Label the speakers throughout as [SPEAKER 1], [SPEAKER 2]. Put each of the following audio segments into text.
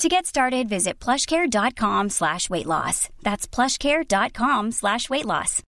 [SPEAKER 1] To get started, visit plushcare.com slash weight loss. That's plushcare.com slash weight loss.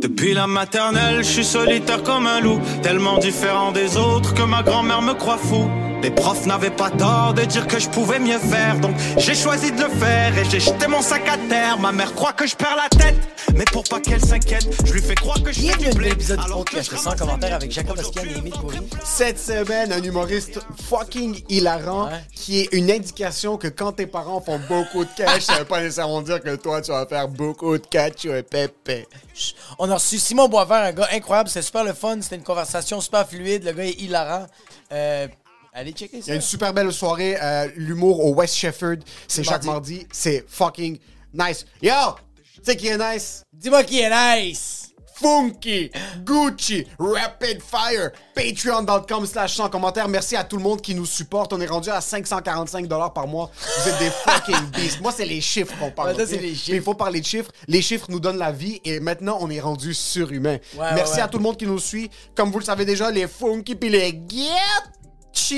[SPEAKER 2] Depuis la maternelle, je suis solitaire comme un loup, tellement différent des autres que ma grand-mère me croit fou. Les profs n'avaient pas tort de dire que je pouvais mieux faire, donc j'ai choisi de le faire et j'ai jeté mon sac à terre. Ma mère croit que je perds la tête, mais pour pas qu'elle s'inquiète, je lui fais croire que je fais
[SPEAKER 3] Bienvenue
[SPEAKER 2] du
[SPEAKER 3] à un
[SPEAKER 2] blé.
[SPEAKER 3] nouvel épisode du
[SPEAKER 2] Alors
[SPEAKER 3] podcast
[SPEAKER 2] que je
[SPEAKER 3] sans commentaire avec Jacob Oskian et Émile Coury.
[SPEAKER 4] Cette semaine, un humoriste fucking hilarant
[SPEAKER 3] Ouais.
[SPEAKER 4] qui est une indication que quand tes parents font beaucoup de cash, ça veut pas nécessairement dire que toi, tu vas faire beaucoup de cash, tu es pépé.
[SPEAKER 3] On a reçu Simon Boisvert, un gars incroyable, c'était super le fun, c'était une conversation super fluide, le gars est hilarant. Euh, allez checker
[SPEAKER 4] Il y
[SPEAKER 3] ça.
[SPEAKER 4] a une super belle soirée, euh, l'humour au West Shefford. C'est chaque
[SPEAKER 3] Mardi.
[SPEAKER 4] C'est fucking nice. Yo! Tu sais qui est nice?
[SPEAKER 3] Dis-moi qui est nice!
[SPEAKER 4] Funky, Gucci, Rapid Fire, Patreon.com slash sans commentaire. Merci à tout le monde qui nous supporte. On est rendu à 545 par mois. Vous êtes des fucking beasts. Moi, c'est les chiffres qu'on parle.
[SPEAKER 3] Ouais, ça, les chiffres.
[SPEAKER 4] Mais Il faut parler de chiffres. Les chiffres nous donnent la vie et maintenant, on est rendu surhumain.
[SPEAKER 3] Ouais,
[SPEAKER 4] Merci
[SPEAKER 3] ouais,
[SPEAKER 4] à tout le monde qui nous suit. Comme vous le savez déjà, les Funky puis les Guetti.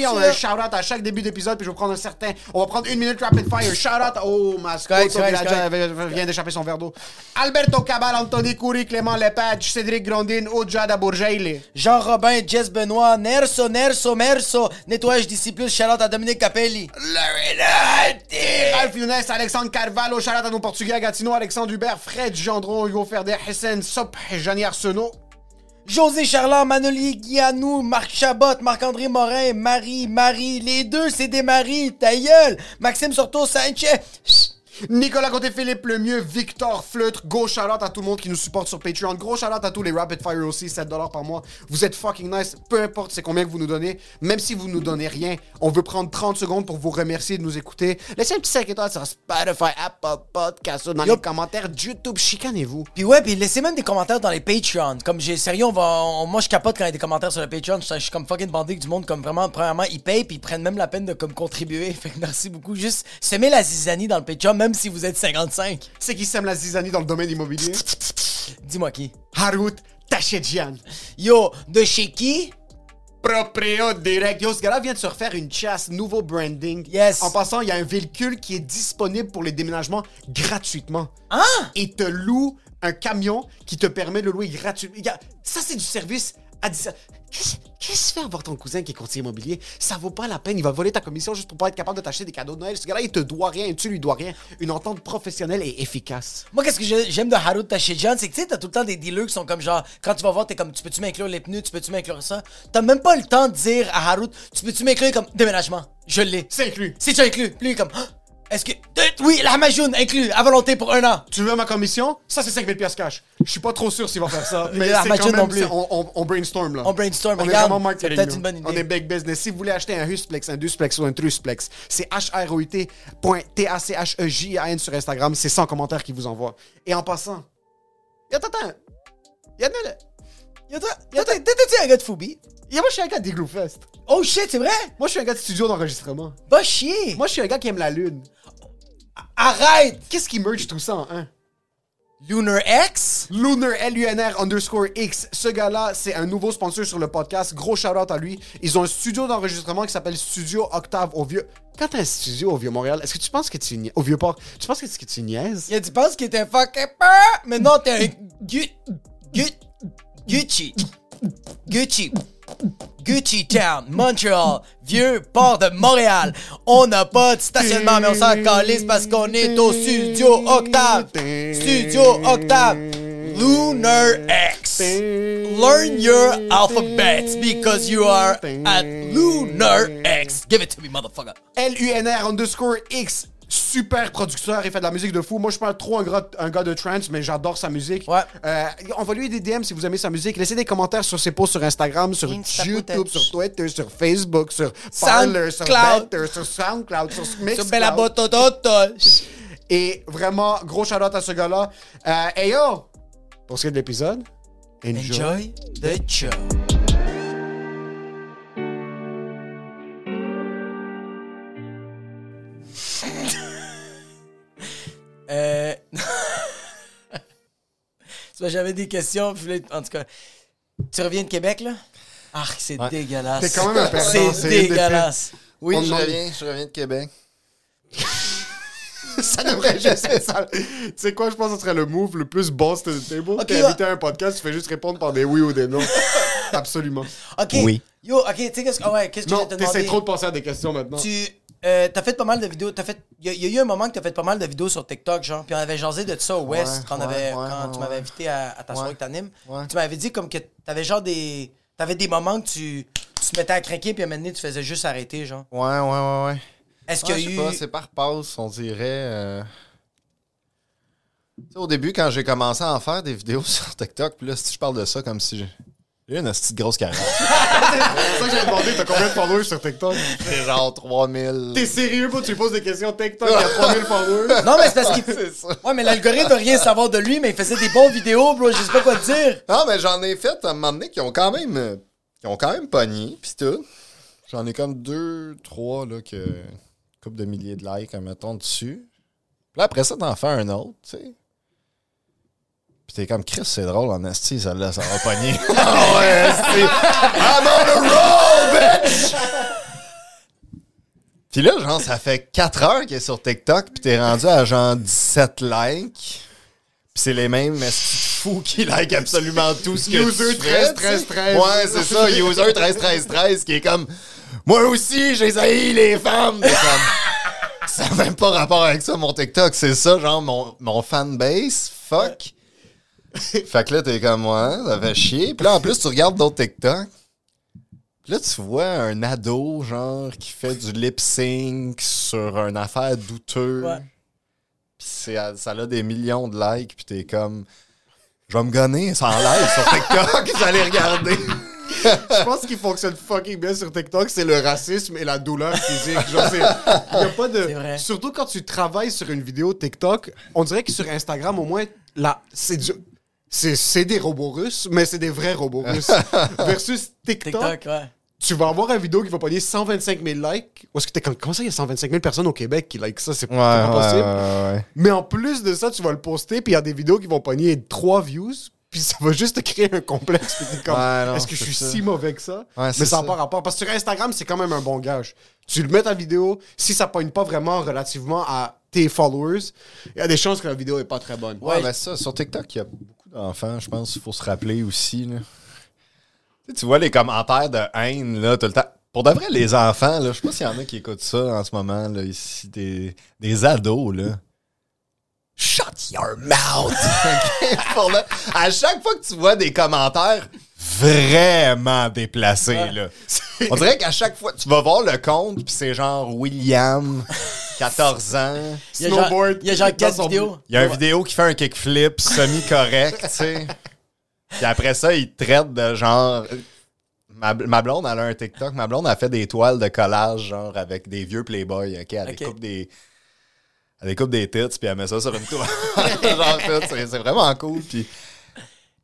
[SPEAKER 4] On a un shout-out à chaque début d'épisode, puis je vais prendre un certain. On va prendre une minute rapid fire. Shout-out au mascot
[SPEAKER 3] Correct, correct,
[SPEAKER 4] Villager
[SPEAKER 3] correct.
[SPEAKER 4] vient d'échapper son verre d'eau. Alberto Cabal, Anthony Coury, Clément Lepage, Cédric Grondin, Ojada Bourgeil.
[SPEAKER 3] Jean Robin, Jess Benoît, Nerso, Nerso, Merso, nettoyage d'ici plus, Charlotte à Dominique Capelli.
[SPEAKER 4] Ralph Younes, Alexandre Carvalho, Charlotte à nos Portugais, Gatineau, Alexandre Hubert, Fred Gendron, Hugo Ferdet, Hessen Sop, Johnny Arsenault.
[SPEAKER 3] José Charland, Manoli Guianou, Marc Chabot, Marc-André Morin, Marie, Marie, les deux, c'est des maris, ta. Maxime Sorto, Sanchez.
[SPEAKER 4] Nicolas Côté-Philippe Lemieux, Victor Fleutre, gros shout-out à tout le monde qui nous supporte sur Patreon, gros shout-out à tous les Rapid Fire aussi, 7$ par mois. Vous êtes fucking nice, peu importe c'est combien que vous nous donnez, même si vous nous donnez rien, on veut prendre 30 secondes pour vous remercier de nous écouter. Laissez un petit 5 étoiles sur Spotify, Apple Podcast, dans les commentaires, YouTube, chicanez-vous.
[SPEAKER 3] Puis ouais, puis laissez même des commentaires dans les Patreon. Comme j'ai sérieux, on va, on- moi je capote quand il y a des commentaires sur le Patreon. Je, je suis comme fucking bandé du monde comme vraiment premièrement ils payent puis ils prennent même la peine de comme contribuer. Fait que merci beaucoup. Juste semez la zizanie dans le Patreon même si vous êtes 55.
[SPEAKER 4] C'est qui sème la zizanie dans le domaine immobilier?
[SPEAKER 3] Dis-moi qui.
[SPEAKER 4] Harut Tachedjian.
[SPEAKER 3] Yo, de chez qui?
[SPEAKER 4] Proprio direct. Yo, ce gars-là vient de se refaire une chasse, nouveau branding.
[SPEAKER 3] Yes.
[SPEAKER 4] En passant, il y a un véhicule qui est disponible pour les déménagements gratuitement.
[SPEAKER 3] Hein?
[SPEAKER 4] Et te loue un camion qui te permet de le louer gratuitement. Ça, c'est du service à Qu'est-ce que fait avoir ton cousin qui est courtier immobilier? Ça vaut pas la peine. Il va voler ta commission juste pour pas être capable de t'acheter des cadeaux de Noël. Ce gars-là, il te doit rien. Tu lui dois rien. Une entente professionnelle et efficace.
[SPEAKER 3] Moi, qu'est-ce que j'aime de Harout Tachidjian, c'est que tu sais, t'as tout le temps des dealers qui sont comme genre, quand tu vas voir, t'es comme, tu peux-tu m'inclure les pneus, tu peux-tu m'inclure ça? T'as même pas le temps de dire à Harout, tu peux-tu m'inclure comme déménagement? Je l'ai.
[SPEAKER 4] C'est inclus.
[SPEAKER 3] Si tu inclus, lui, comme, Ah, est-ce que. Euh, Oui, la majoune inclus, à volonté pour un an.
[SPEAKER 4] Tu veux ma commission? Ça, c'est 5000 pièces cash. Je suis pas trop sûr s'il va faire ça. Mais
[SPEAKER 3] La
[SPEAKER 4] quand même,
[SPEAKER 3] non plus.
[SPEAKER 4] on, on- on brainstorm, là.
[SPEAKER 3] On brainstorm,
[SPEAKER 4] On est
[SPEAKER 3] regarde,
[SPEAKER 4] vraiment
[SPEAKER 3] c'est
[SPEAKER 4] marketing.
[SPEAKER 3] peut-être
[SPEAKER 4] nous.
[SPEAKER 3] une bonne idée.
[SPEAKER 4] On est big business. Si vous voulez acheter un Husplex, un Dusplex ou un Trusplex, c'est H-R-O-U-T.T-A-C-H-E-J-A-N sur Instagram. C'est 100 commentaires qui vous envoient. Et en passant, attends, Yann, là.
[SPEAKER 3] Yo, toi, yo, toi, t'étais un gars de Foubi?
[SPEAKER 4] Yo, moi, je suis un gars d'Igloo Fest.
[SPEAKER 3] Oh shit, c'est vrai?
[SPEAKER 4] Moi, je suis un gars de studio d'enregistrement.
[SPEAKER 3] Va chier!
[SPEAKER 4] Moi, je suis un gars qui aime la lune.
[SPEAKER 3] Arrête!
[SPEAKER 4] Qu'est-ce qui merge tout ça en un?
[SPEAKER 3] Lunar X?
[SPEAKER 4] Lunar, L-U-N-R underscore X. Ce gars-là, c'est un nouveau sponsor sur le podcast. Gros shout-out à lui. Ils ont un studio d'enregistrement qui s'appelle Studio Octave au Vieux. Quand t'as un studio au Vieux-Montréal, est-ce que tu penses que tu nia- au Vieux-Port, tu penses que c'est que tu niaises?
[SPEAKER 3] Dit, penses qu'il était fucking peur, mais non, t'es un Gu- Gu- Gucci. Gucci. Gucci Town, Montreal, vieux port de Montréal. On n'a pas de stationnement, mais on s'en calisse parce qu'on est au studio Octave. Studio Octave. Lunar X. Learn your alphabets because you are at Lunar X. Give it to me, motherfucker.
[SPEAKER 4] L-U-N-R underscore X. Super producteur, il fait de la musique de fou. Moi, je suis pas trop un gars, un gars de trance, mais j'adore sa musique.
[SPEAKER 3] Ouais.
[SPEAKER 4] Euh, Envoyez-lui des DM si vous aimez sa musique. Laissez des commentaires sur ses posts sur Instagram, sur
[SPEAKER 3] Insta
[SPEAKER 4] YouTube, sur Twitter, sur Facebook, sur Parler, sur. Better, sur Soundcloud, sur
[SPEAKER 3] Sur
[SPEAKER 4] Mixcloud.
[SPEAKER 3] Bella Botototo.
[SPEAKER 4] Et vraiment, gros shout à ce gars-là. Euh, hey yo! Pour ce qui est de l'épisode, enjoy.
[SPEAKER 3] Enjoy the show. J'avais des questions, puis là, en tout cas, tu reviens de Québec, là? Ah, c'est dégueulasse.
[SPEAKER 4] T'es quand même un perdant,
[SPEAKER 3] C'est dégueulasse.
[SPEAKER 5] Oui,
[SPEAKER 4] On
[SPEAKER 5] je
[SPEAKER 4] demande-
[SPEAKER 5] reviens, je reviens de Québec.
[SPEAKER 4] ça devrait juste être ça. Tu sais quoi, je pense que ce serait le move le plus boss de table.
[SPEAKER 3] Ok,
[SPEAKER 4] T'es invité à un podcast, tu fais juste répondre par des oui ou des non. Absolument.
[SPEAKER 3] OK.
[SPEAKER 5] Oui.
[SPEAKER 3] Yo, OK, tu sais qu'est-ce que... ah ouais, qu'est-ce que je
[SPEAKER 4] Non,
[SPEAKER 3] vais te
[SPEAKER 4] t'essaies
[SPEAKER 3] demander?
[SPEAKER 4] trop de penser à des questions maintenant.
[SPEAKER 3] Tu euh, t'as fait pas mal de vidéos. T'as fait. Il y, a- il y a eu un moment que t'as fait pas mal de vidéos sur TikTok, genre. Puis on avait jasé de ça au West
[SPEAKER 5] Ouais,
[SPEAKER 3] quand,
[SPEAKER 5] ouais,
[SPEAKER 3] avait,
[SPEAKER 5] ouais,
[SPEAKER 3] quand tu m'avais invité à, à ta soirée que t'animes. Tu m'avais dit comme que t'avais genre des. T'avais des moments que tu, tu te mettais à craquer, puis à un moment donné, tu faisais juste arrêter, genre.
[SPEAKER 5] Ouais, ouais, ouais, ouais.
[SPEAKER 3] Est-ce qu'il
[SPEAKER 5] je
[SPEAKER 3] y a eu.
[SPEAKER 5] pas, c'est par passe, on dirait. euh, Tu sais, au début, quand j'ai commencé à en faire des vidéos sur TikTok, puis là, si je parle de ça comme si. J'ai une petite grosse carrière.
[SPEAKER 4] C'est ça que j'ai demandé, t'as combien de followers sur TikTok?
[SPEAKER 5] C'est genre 3000.
[SPEAKER 4] T'es sérieux, bro? Tu lui poses des questions TikTok, il y a 3000 followers.
[SPEAKER 3] Non, mais c'est parce qu'il. Ouais, mais l'algorithme veut rien savoir de lui, mais il faisait des bons vidéos, bro. Je sais pas quoi te dire.
[SPEAKER 5] Non, mais j'en ai fait à un moment donné qui ont quand même. qui ont quand même pogné, pis tout. J'en ai comme deux, trois, là, que. couple de milliers de likes, mettons, dessus. Puis là, après ça, t'en fais un autre, tu sais. Pis t'es comme, Chris, c'est drôle, en esti, celle-là, ça va pogner. Ah ouais. I'm on a roll, bitch! Pis là, genre, ça fait 4 heures qu'il est sur TikTok, pis t'es rendu à genre 17 likes. Pis c'est les mêmes fous qui like absolument tout ce que
[SPEAKER 4] User
[SPEAKER 5] tu fais,
[SPEAKER 4] 13, 13,
[SPEAKER 5] tu sais.
[SPEAKER 4] 13.
[SPEAKER 5] Ouais, c'est ça, user 13 13 13 qui est comme moi aussi, j'ai haï les femmes. T'es comme ça n'a même pas rapport avec ça mon TikTok, c'est ça genre mon mon fanbase, fuck. fait que là t'es comme ouais, ça fait chier. Puis là en plus tu regardes d'autres TikTok. Puis là tu vois un ado genre qui fait du lip sync sur une affaire douteuse.
[SPEAKER 3] Ouais.
[SPEAKER 5] Puis c'est- ça a des millions de likes, puis t'es comme. Je vais me gonner sans live sur TikTok, allez regarder.
[SPEAKER 4] Je pense qu'il fonctionne fucking bien sur TikTok, c'est le racisme et la douleur physique. Genre, c'est. Y a pas de. Surtout quand tu travailles sur une vidéo TikTok, on dirait que sur Instagram, au moins, là, c'est du. C'est, c'est des robots russes, mais c'est des vrais robots russes. Versus TikTok,
[SPEAKER 3] TikTok, ouais.
[SPEAKER 4] tu vas avoir une vidéo qui va pogner 125 000 likes. Ou est-ce que t'es comme, comment ça, il y a 125 000 personnes au Québec qui like ça? C'est c'est pas possible. Mais en plus de ça, tu vas le poster, puis il y a des vidéos qui vont pogner 3 views, puis ça va juste te créer un complexe. Puis t'es comme,
[SPEAKER 5] Ouais, non,
[SPEAKER 4] est-ce que je
[SPEAKER 5] c'est
[SPEAKER 4] suis
[SPEAKER 5] ça.
[SPEAKER 4] si mauvais que ça?
[SPEAKER 5] Ouais,
[SPEAKER 4] Mais ça n'a pas rapport. Parce que sur Instagram, c'est quand même un bon gage. Tu le mets ta vidéo, si ça pogne pas vraiment relativement à tes followers, il y a des chances que la vidéo est pas très bonne.
[SPEAKER 5] Ouais, ben ça, sur TikTok, il y a beaucoup d'enfants, je pense qu'il faut se rappeler aussi. Là. Tu, sais, tu vois les commentaires de haine, là, tout le temps. Pour de vrai, les enfants, là, je sais pas s'il y en a qui écoutent ça en ce moment, là, ici, des, des ados, là. Shut your mouth! Ok? Pour le- à chaque fois que tu vois des commentaires vraiment déplacés, là. On dirait qu'à chaque fois, tu vas voir le compte, puis c'est genre William, 14 ans.
[SPEAKER 3] Il y a genre,
[SPEAKER 4] Snowboard
[SPEAKER 3] il y a genre
[SPEAKER 4] dans
[SPEAKER 3] 4
[SPEAKER 4] son-
[SPEAKER 3] vidéos.
[SPEAKER 5] Il y a une vidéo qui fait un kickflip semi-correct, tu sais. Puis après ça, il te traite de genre. Ma, ma blonde, elle a un TikTok. Ma blonde a fait des toiles de collage, genre avec des vieux Playboy, OK? Elle
[SPEAKER 3] Ok.
[SPEAKER 5] découpe des. Elle découpe des tits, puis elle met ça sur une toile. genre, c'est vraiment cool. Puis,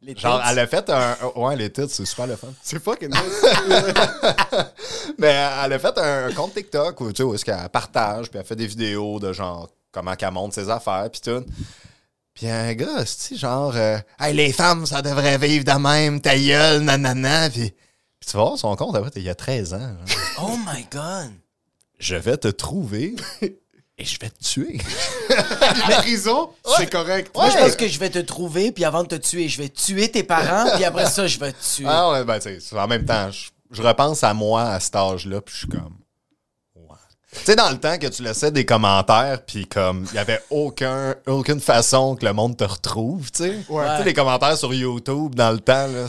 [SPEAKER 3] Les
[SPEAKER 5] genre, elle a fait un. Ouais, les tits, c'est super le fun.
[SPEAKER 4] C'est fucking nice.
[SPEAKER 5] Mais elle a fait un, un compte TikTok où, tu sais, où est-ce qu'elle partage, puis elle fait des vidéos de genre comment qu'elle monte ses affaires, puis tout. Puis un gars, tu genre, euh, hey, les femmes, ça devrait vivre de même, ta gueule, nanana. Puis, puis tu vas voir son compte, après, il y a 13 ans. genre.
[SPEAKER 3] Oh my god.
[SPEAKER 5] Je vais te trouver et je vais te tuer.
[SPEAKER 4] La prison, c'est correct.
[SPEAKER 3] Moi, je pense que je vais te trouver, puis avant de te tuer, je vais tuer tes parents, puis après ça, je vais te tuer.
[SPEAKER 5] ah ouais, ben, en même temps, je je repense à moi à cet âge-là, puis je suis comme. Ouais. Tu sais, dans le temps que tu laissais des commentaires, puis comme, il y avait aucun, aucune façon que le monde te retrouve, tu sais. Tu sais, les commentaires sur YouTube dans le temps, là.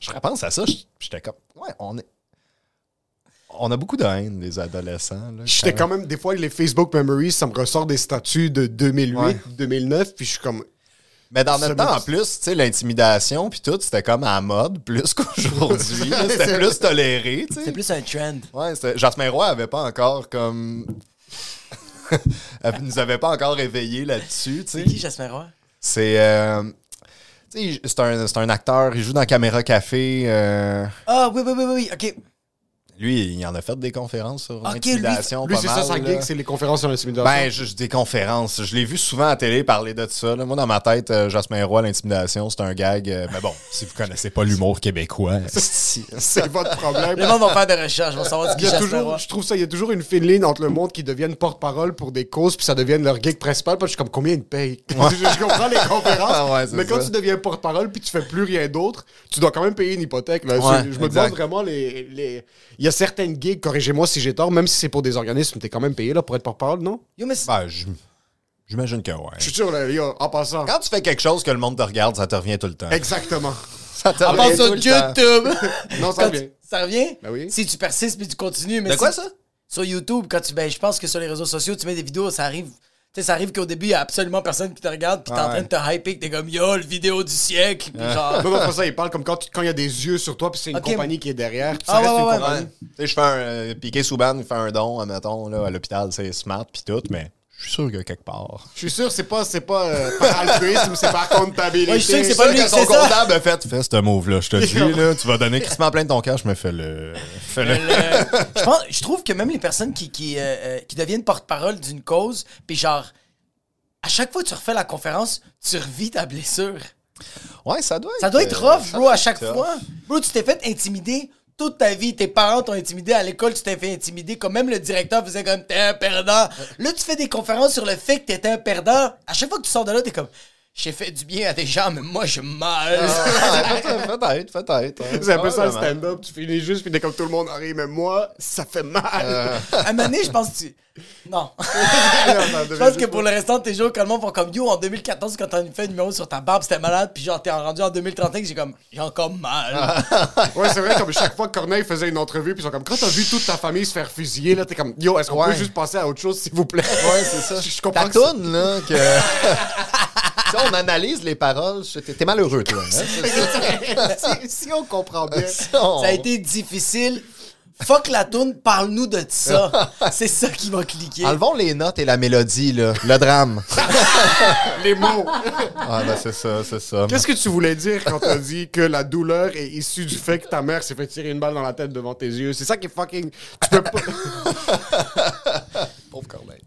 [SPEAKER 5] Je repense à ça, je- j'étais comme, ouais, on est. On a beaucoup de haine, les adolescents. là,
[SPEAKER 4] J'étais quand même, des fois, les Facebook Memories, ça me ressort des statuts de 2008,
[SPEAKER 5] Ouais.
[SPEAKER 4] 2009, puis je suis comme.
[SPEAKER 5] Mais dans notre temps, en plus, tu sais, l'intimidation puis tout, c'était comme à la mode plus qu'aujourd'hui. c'était plus toléré, tu sais.
[SPEAKER 3] C'est plus un trend.
[SPEAKER 5] Ouais, c'était- Jasmin Roy avait pas encore comme. Elle nous avait pas encore éveillé là-dessus, tu sais.
[SPEAKER 3] C'est qui, Jasmin Roy?
[SPEAKER 5] C'est. euh, tu sais, c'est un, c'est un acteur, il joue dans Caméra Café. euh,
[SPEAKER 3] Ah, oui, oui, oui, oui, OK.
[SPEAKER 5] Lui, il en a fait des conférences sur l'intimidation.
[SPEAKER 4] Lui,
[SPEAKER 5] pas
[SPEAKER 4] c'est ça sa gig, c'est les conférences sur l'intimidation.
[SPEAKER 5] Ben, je, des conférences. Je l'ai vu souvent à télé parler de ça. là. Moi, dans ma tête, euh, Jasmin Roy, l'intimidation, c'est un gag. euh, mais bon, si vous connaissez pas l'humour québécois, esti.
[SPEAKER 4] c'est votre problème.
[SPEAKER 3] Le monde va faire des recherches, vont savoir ce
[SPEAKER 4] Il
[SPEAKER 3] qui
[SPEAKER 4] y a toujours,
[SPEAKER 3] Roy.
[SPEAKER 4] je trouve ça, il y a toujours une fine ligne entre le monde qui deviennent porte-parole pour des causes, puis ça devienne leur gig principal. Parce que je suis comme, combien ils te payent? je, je comprends les conférences,
[SPEAKER 5] Ah ouais,
[SPEAKER 4] mais quand
[SPEAKER 5] ça.
[SPEAKER 4] tu deviens porte-parole puis tu fais plus rien d'autre, tu dois quand même payer une hypothèque. Là.
[SPEAKER 5] Ouais,
[SPEAKER 4] je je me demande vraiment les, les... Il y a certaines gigs, corrigez-moi si j'ai tort, même si c'est pour des organismes, t'es quand même payé là, pour être porte-parole, non?
[SPEAKER 3] Yo, mais c'est-
[SPEAKER 5] Ben, je- j'imagine que ouais.
[SPEAKER 4] Je suis sûr, là, yo, en passant.
[SPEAKER 5] Quand tu fais quelque chose que le monde te regarde, ça te revient tout le temps.
[SPEAKER 4] Exactement.
[SPEAKER 5] Ça te
[SPEAKER 3] En
[SPEAKER 5] revient
[SPEAKER 3] passant
[SPEAKER 5] tout
[SPEAKER 3] sur
[SPEAKER 5] le temps.
[SPEAKER 3] YouTube.
[SPEAKER 4] Non, ça
[SPEAKER 3] Quand
[SPEAKER 4] revient.
[SPEAKER 3] tu- Ça revient?
[SPEAKER 4] Ben oui.
[SPEAKER 3] Si tu persistes puis tu continues. Mais
[SPEAKER 5] De quoi ça?
[SPEAKER 3] Sur YouTube, quand tu. Ben, je pense que sur les réseaux sociaux, tu mets des vidéos, ça arrive. Sais, ça arrive qu'au début, il y a absolument personne qui te regarde, puis t'es en train de te hyper, que t'es comme yo, le vidéo du siècle. Puis genre.
[SPEAKER 4] Ça, il parle comme quand il y a des yeux sur toi, puis c'est une
[SPEAKER 3] Ok.
[SPEAKER 4] compagnie qui est derrière. Ça
[SPEAKER 3] Ah,
[SPEAKER 4] reste
[SPEAKER 3] ouais,
[SPEAKER 4] une
[SPEAKER 3] ouais, ouais.
[SPEAKER 4] compagnie.
[SPEAKER 5] Tu sais, je fais un. euh, Piqué Souban, il fait un don, admettons, là, à l'hôpital, c'est smart pis tout, mais je suis sûr que quelque part.
[SPEAKER 4] Je suis sûr, c'est pas, c'est pas euh, par altruisme, c'est par comptabilité.
[SPEAKER 3] Ouais, je sais que c'est pas lui,
[SPEAKER 5] que
[SPEAKER 3] c'est
[SPEAKER 5] son comptable a fait, fais ce move-là, je te dis, là, tu vas donner crissement plein de ton cash, mais fais-le. Fais-le.
[SPEAKER 3] Le- je, pense, je trouve que même les personnes qui, qui, euh, euh, qui deviennent porte-parole d'une cause, puis genre, à chaque fois que tu refais la conférence, tu revis ta blessure.
[SPEAKER 5] Ouais, ça doit être.
[SPEAKER 3] Ça doit être rough, bro, à chaque
[SPEAKER 5] tough.
[SPEAKER 3] fois. Bro, tu t'es fait intimider toute ta vie. Tes parents t'ont intimidé. À l'école, tu t'es fait intimider. Comme même le directeur faisait comme t'es un perdant. Là, tu fais des conférences sur le fait que t'étais un perdant. À chaque fois que tu sors de là, t'es comme j'ai fait du bien à des gens, mais moi, j'ai mal.
[SPEAKER 5] Ouais, peut-être, peut-être, hein.
[SPEAKER 4] C'est un peu ça le stand-up. Tu finis juste, puis t'es comme tout le monde arrive, mais moi, ça fait mal.
[SPEAKER 3] À un moment donné, je pense que tu. Non. Je pense que pour le restant de tes jours, quand le monde font comme yo en 2014, quand t'as fait un numéro sur ta barbe, c'était malade, puis genre t'es rendu en 2035, j'ai comme j'ai encore mal.
[SPEAKER 4] Ouais, c'est vrai, comme chaque fois que Corneille faisait une entrevue, puis ils sont comme, quand t'as vu toute ta famille se faire fusiller, là, t'es comme, yo, est-ce qu'on
[SPEAKER 5] Ouais.
[SPEAKER 4] peut juste passer à autre chose, s'il vous plaît?
[SPEAKER 5] Ouais, c'est ça.
[SPEAKER 4] Je, je comprends
[SPEAKER 5] Ta
[SPEAKER 4] que
[SPEAKER 5] toune, là, que. On analyse les paroles. T'es malheureux, toi. hein,
[SPEAKER 4] si, si on comprend bien.
[SPEAKER 5] On-
[SPEAKER 3] Ça a été difficile. Fuck la toune, parle-nous de ça. C'est ça qui va cliquer.
[SPEAKER 5] Enlevons les notes et la mélodie, là. Le drame.
[SPEAKER 4] Les mots.
[SPEAKER 5] Ah, ben, c'est ça, c'est ça.
[SPEAKER 4] Qu'est-ce que tu voulais dire quand t'as dit que la douleur est issue du fait que ta mère s'est fait tirer une balle dans la tête devant tes yeux? C'est ça qui est fucking. Tu peux pas.
[SPEAKER 5] Pauvre Corneille.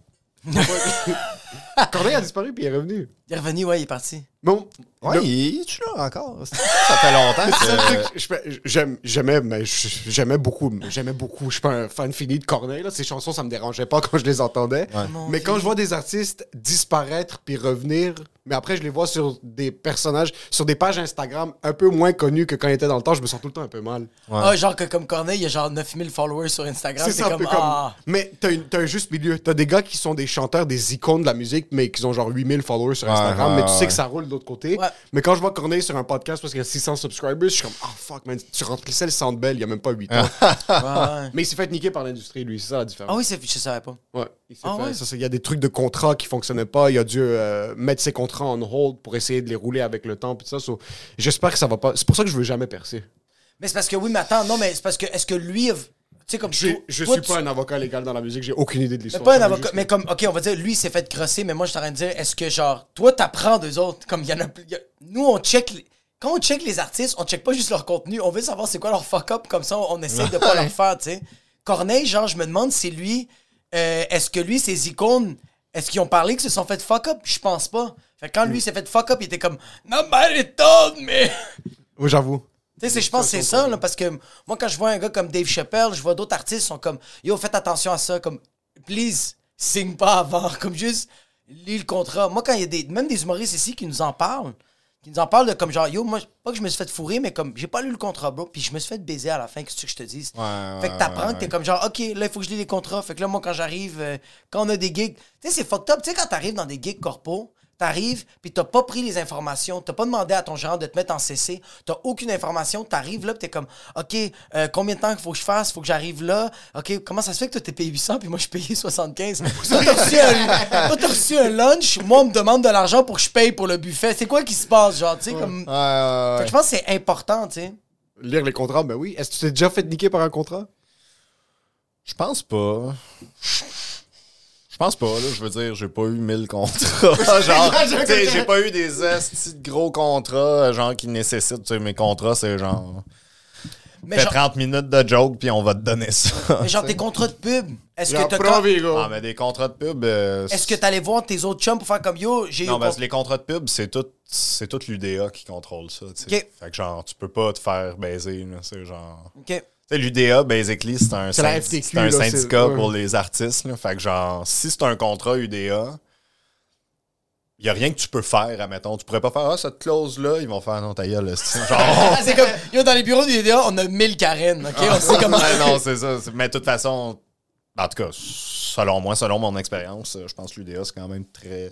[SPEAKER 4] Corneille a disparu puis il est revenu.
[SPEAKER 3] Il est revenu, ouais, il est parti.
[SPEAKER 4] Bon.
[SPEAKER 5] Ouais,
[SPEAKER 4] le-
[SPEAKER 5] il est là encore? Ça fait longtemps
[SPEAKER 4] C'est le
[SPEAKER 5] que.
[SPEAKER 4] j'aimais, mais j'aimais beaucoup, j'aimais beaucoup. Je suis pas un fan fini de Corneille. Là. Ses chansons, ça me dérangeait pas quand je les entendais. mais quand je vois des artistes disparaître puis revenir, mais après je les vois sur des personnages, sur des pages Instagram un peu moins connues que quand ils étaient dans le temps, je me sens tout le temps un peu mal.
[SPEAKER 3] Ah, genre que comme Corneille, il y a genre 9000 followers sur Instagram.
[SPEAKER 4] C'est
[SPEAKER 3] C'est
[SPEAKER 4] ça, un
[SPEAKER 3] comme,
[SPEAKER 4] peu comme.
[SPEAKER 3] ah.
[SPEAKER 4] Mais t'as, une- t'as un juste milieu. T'as des gars qui sont des chanteurs, des icônes de la musique, mais qui ont genre 8000 followers sur Instagram.
[SPEAKER 5] Ouais,
[SPEAKER 4] mais tu sais que ça roule de l'autre côté.
[SPEAKER 3] Ouais.
[SPEAKER 4] Mais quand je vois Corneille sur un podcast parce qu'il y a 600 subscribers, je suis comme, oh fuck, man, tu remplissais le Soundbell il y a même pas 8 ans.
[SPEAKER 3] Ouais,
[SPEAKER 4] mais il s'est fait niquer par l'industrie, lui. C'est ça la différence.
[SPEAKER 3] Ah oui, je savais pas.
[SPEAKER 4] Ouais. Il
[SPEAKER 3] Ah
[SPEAKER 4] fait-
[SPEAKER 3] ouais?
[SPEAKER 4] ça, c'est- il y a des trucs de contrat qui fonctionnaient pas. Il a dû euh, mettre ses contrats en hold pour essayer de les rouler avec le temps. Puis ça, so, j'espère que ça va pas. C'est pour ça que je veux jamais percer.
[SPEAKER 3] Mais c'est parce que oui, mais attends, non, mais c'est parce que est-ce que lui, sais, comme
[SPEAKER 4] Je,
[SPEAKER 3] toi-
[SPEAKER 4] je
[SPEAKER 3] toi,
[SPEAKER 4] suis
[SPEAKER 3] tu-
[SPEAKER 4] pas un avocat légal dans la musique. J'ai aucune idée de l'histoire.
[SPEAKER 3] pas un avocat,
[SPEAKER 4] juste-
[SPEAKER 3] mais comme, ok, on va dire, lui, s'est fait crosser, mais moi, je suis en train de dire, est-ce que, genre, toi, t'apprends d'eux autres? Comme, il y en a plus. a- Nous, on check. les- Quand on check les artistes, on check pas juste leur contenu, on veut savoir c'est quoi leur fuck-up, comme ça, on essaie de pas leur faire, tu sais. Corneille, genre, je me demande si lui, euh, est-ce que lui, ses icônes, est-ce qu'ils ont parlé qu'ils se sont fait fuck-up? Je pense pas. Fait que quand lui s'est fait fuck-up, il était comme, non, mais mais.
[SPEAKER 4] Oui, j'avoue.
[SPEAKER 3] Tu sais, je pense que c'est ça, là, parce que moi, quand je vois un gars comme Dave Chappelle, je vois d'autres artistes qui sont comme, yo, faites attention à ça, comme, please, signe pas avant, comme juste, lis le contrat. Moi, quand il y a des, même des humoristes ici qui nous en parlent, qui nous en parle de comme genre, yo, moi, pas que je me suis fait fourrer, mais comme, j'ai pas lu le contrat, bro, puis je me suis fait baiser à la fin, qu'est-ce que tu veux que je te dise?
[SPEAKER 5] Ouais,
[SPEAKER 3] fait que t'apprends
[SPEAKER 5] ouais,
[SPEAKER 3] que t'es comme genre, OK, là, il faut que je lis les contrats. Fait que là, moi, quand j'arrive, euh, quand on a des gigs, tu sais, c'est fucked up. Tu sais, quand t'arrives dans des gigs corpo, t'arrives, puis t'as pas pris les informations, t'as pas demandé à ton gérant de te mettre en CC, t'as aucune information, t'arrives là, puis t'es comme, OK, euh, combien de temps qu'il faut que je fasse? Faut que j'arrive là? OK, comment ça se fait que toi, t'es payé 800, puis moi, je suis payé 75? toi, t'as reçu, un, reçu un lunch, moi, on me demande de l'argent pour que je paye pour le buffet. C'est quoi qui se passe, genre, tu sais, comme...
[SPEAKER 5] Ouais, ouais,
[SPEAKER 3] Fait
[SPEAKER 5] ouais.
[SPEAKER 3] que je pense que c'est important, tu sais.
[SPEAKER 4] Lire les contrats, ben oui. Est-ce que tu t'es déjà fait niquer par un contrat?
[SPEAKER 5] Je pense pas. Je pense pas, là. Je veux dire, j'ai pas eu 1000 contrats. genre, j'ai pas eu des estis de gros contrats, genre, qui nécessitent, tu sais, mes contrats, c'est genre.
[SPEAKER 3] Mais
[SPEAKER 5] Fais
[SPEAKER 3] genre,
[SPEAKER 5] 30 minutes de joke, puis on va te donner ça.
[SPEAKER 3] mais genre tes contrats de pub, est-ce que t'as.
[SPEAKER 5] Ah, mais des contrats de pub. euh,
[SPEAKER 3] Est-ce que t'allais voir tes autres chums pour faire comme yo, j'ai
[SPEAKER 5] Non, parce que les contrats de pub, c'est tout, c'est tout l'UDA qui contrôle ça. tu sais.
[SPEAKER 3] Ok.
[SPEAKER 5] Fait que genre, tu peux pas te faire baiser. C'est genre.
[SPEAKER 3] OK.
[SPEAKER 5] L'UDA, basically, c'est un,
[SPEAKER 4] C'est FTQ,
[SPEAKER 5] un
[SPEAKER 4] là,
[SPEAKER 5] syndicat pour les artistes. là. Fait que genre, si c'est un contrat UDA, il y a rien que tu peux faire, admettons. Tu pourrais pas faire, ah, cette clause-là, ils vont faire, non, ta gueule, c'est genre.
[SPEAKER 3] Ah, c'est comme yo dans les bureaux du DDA, on a 1000 Karen, OK? On sait comment
[SPEAKER 5] Ouais, non, c'est ça. Mais de toute façon, en tout cas, selon moi, selon mon expérience, je pense que l'UDA, c'est quand même très,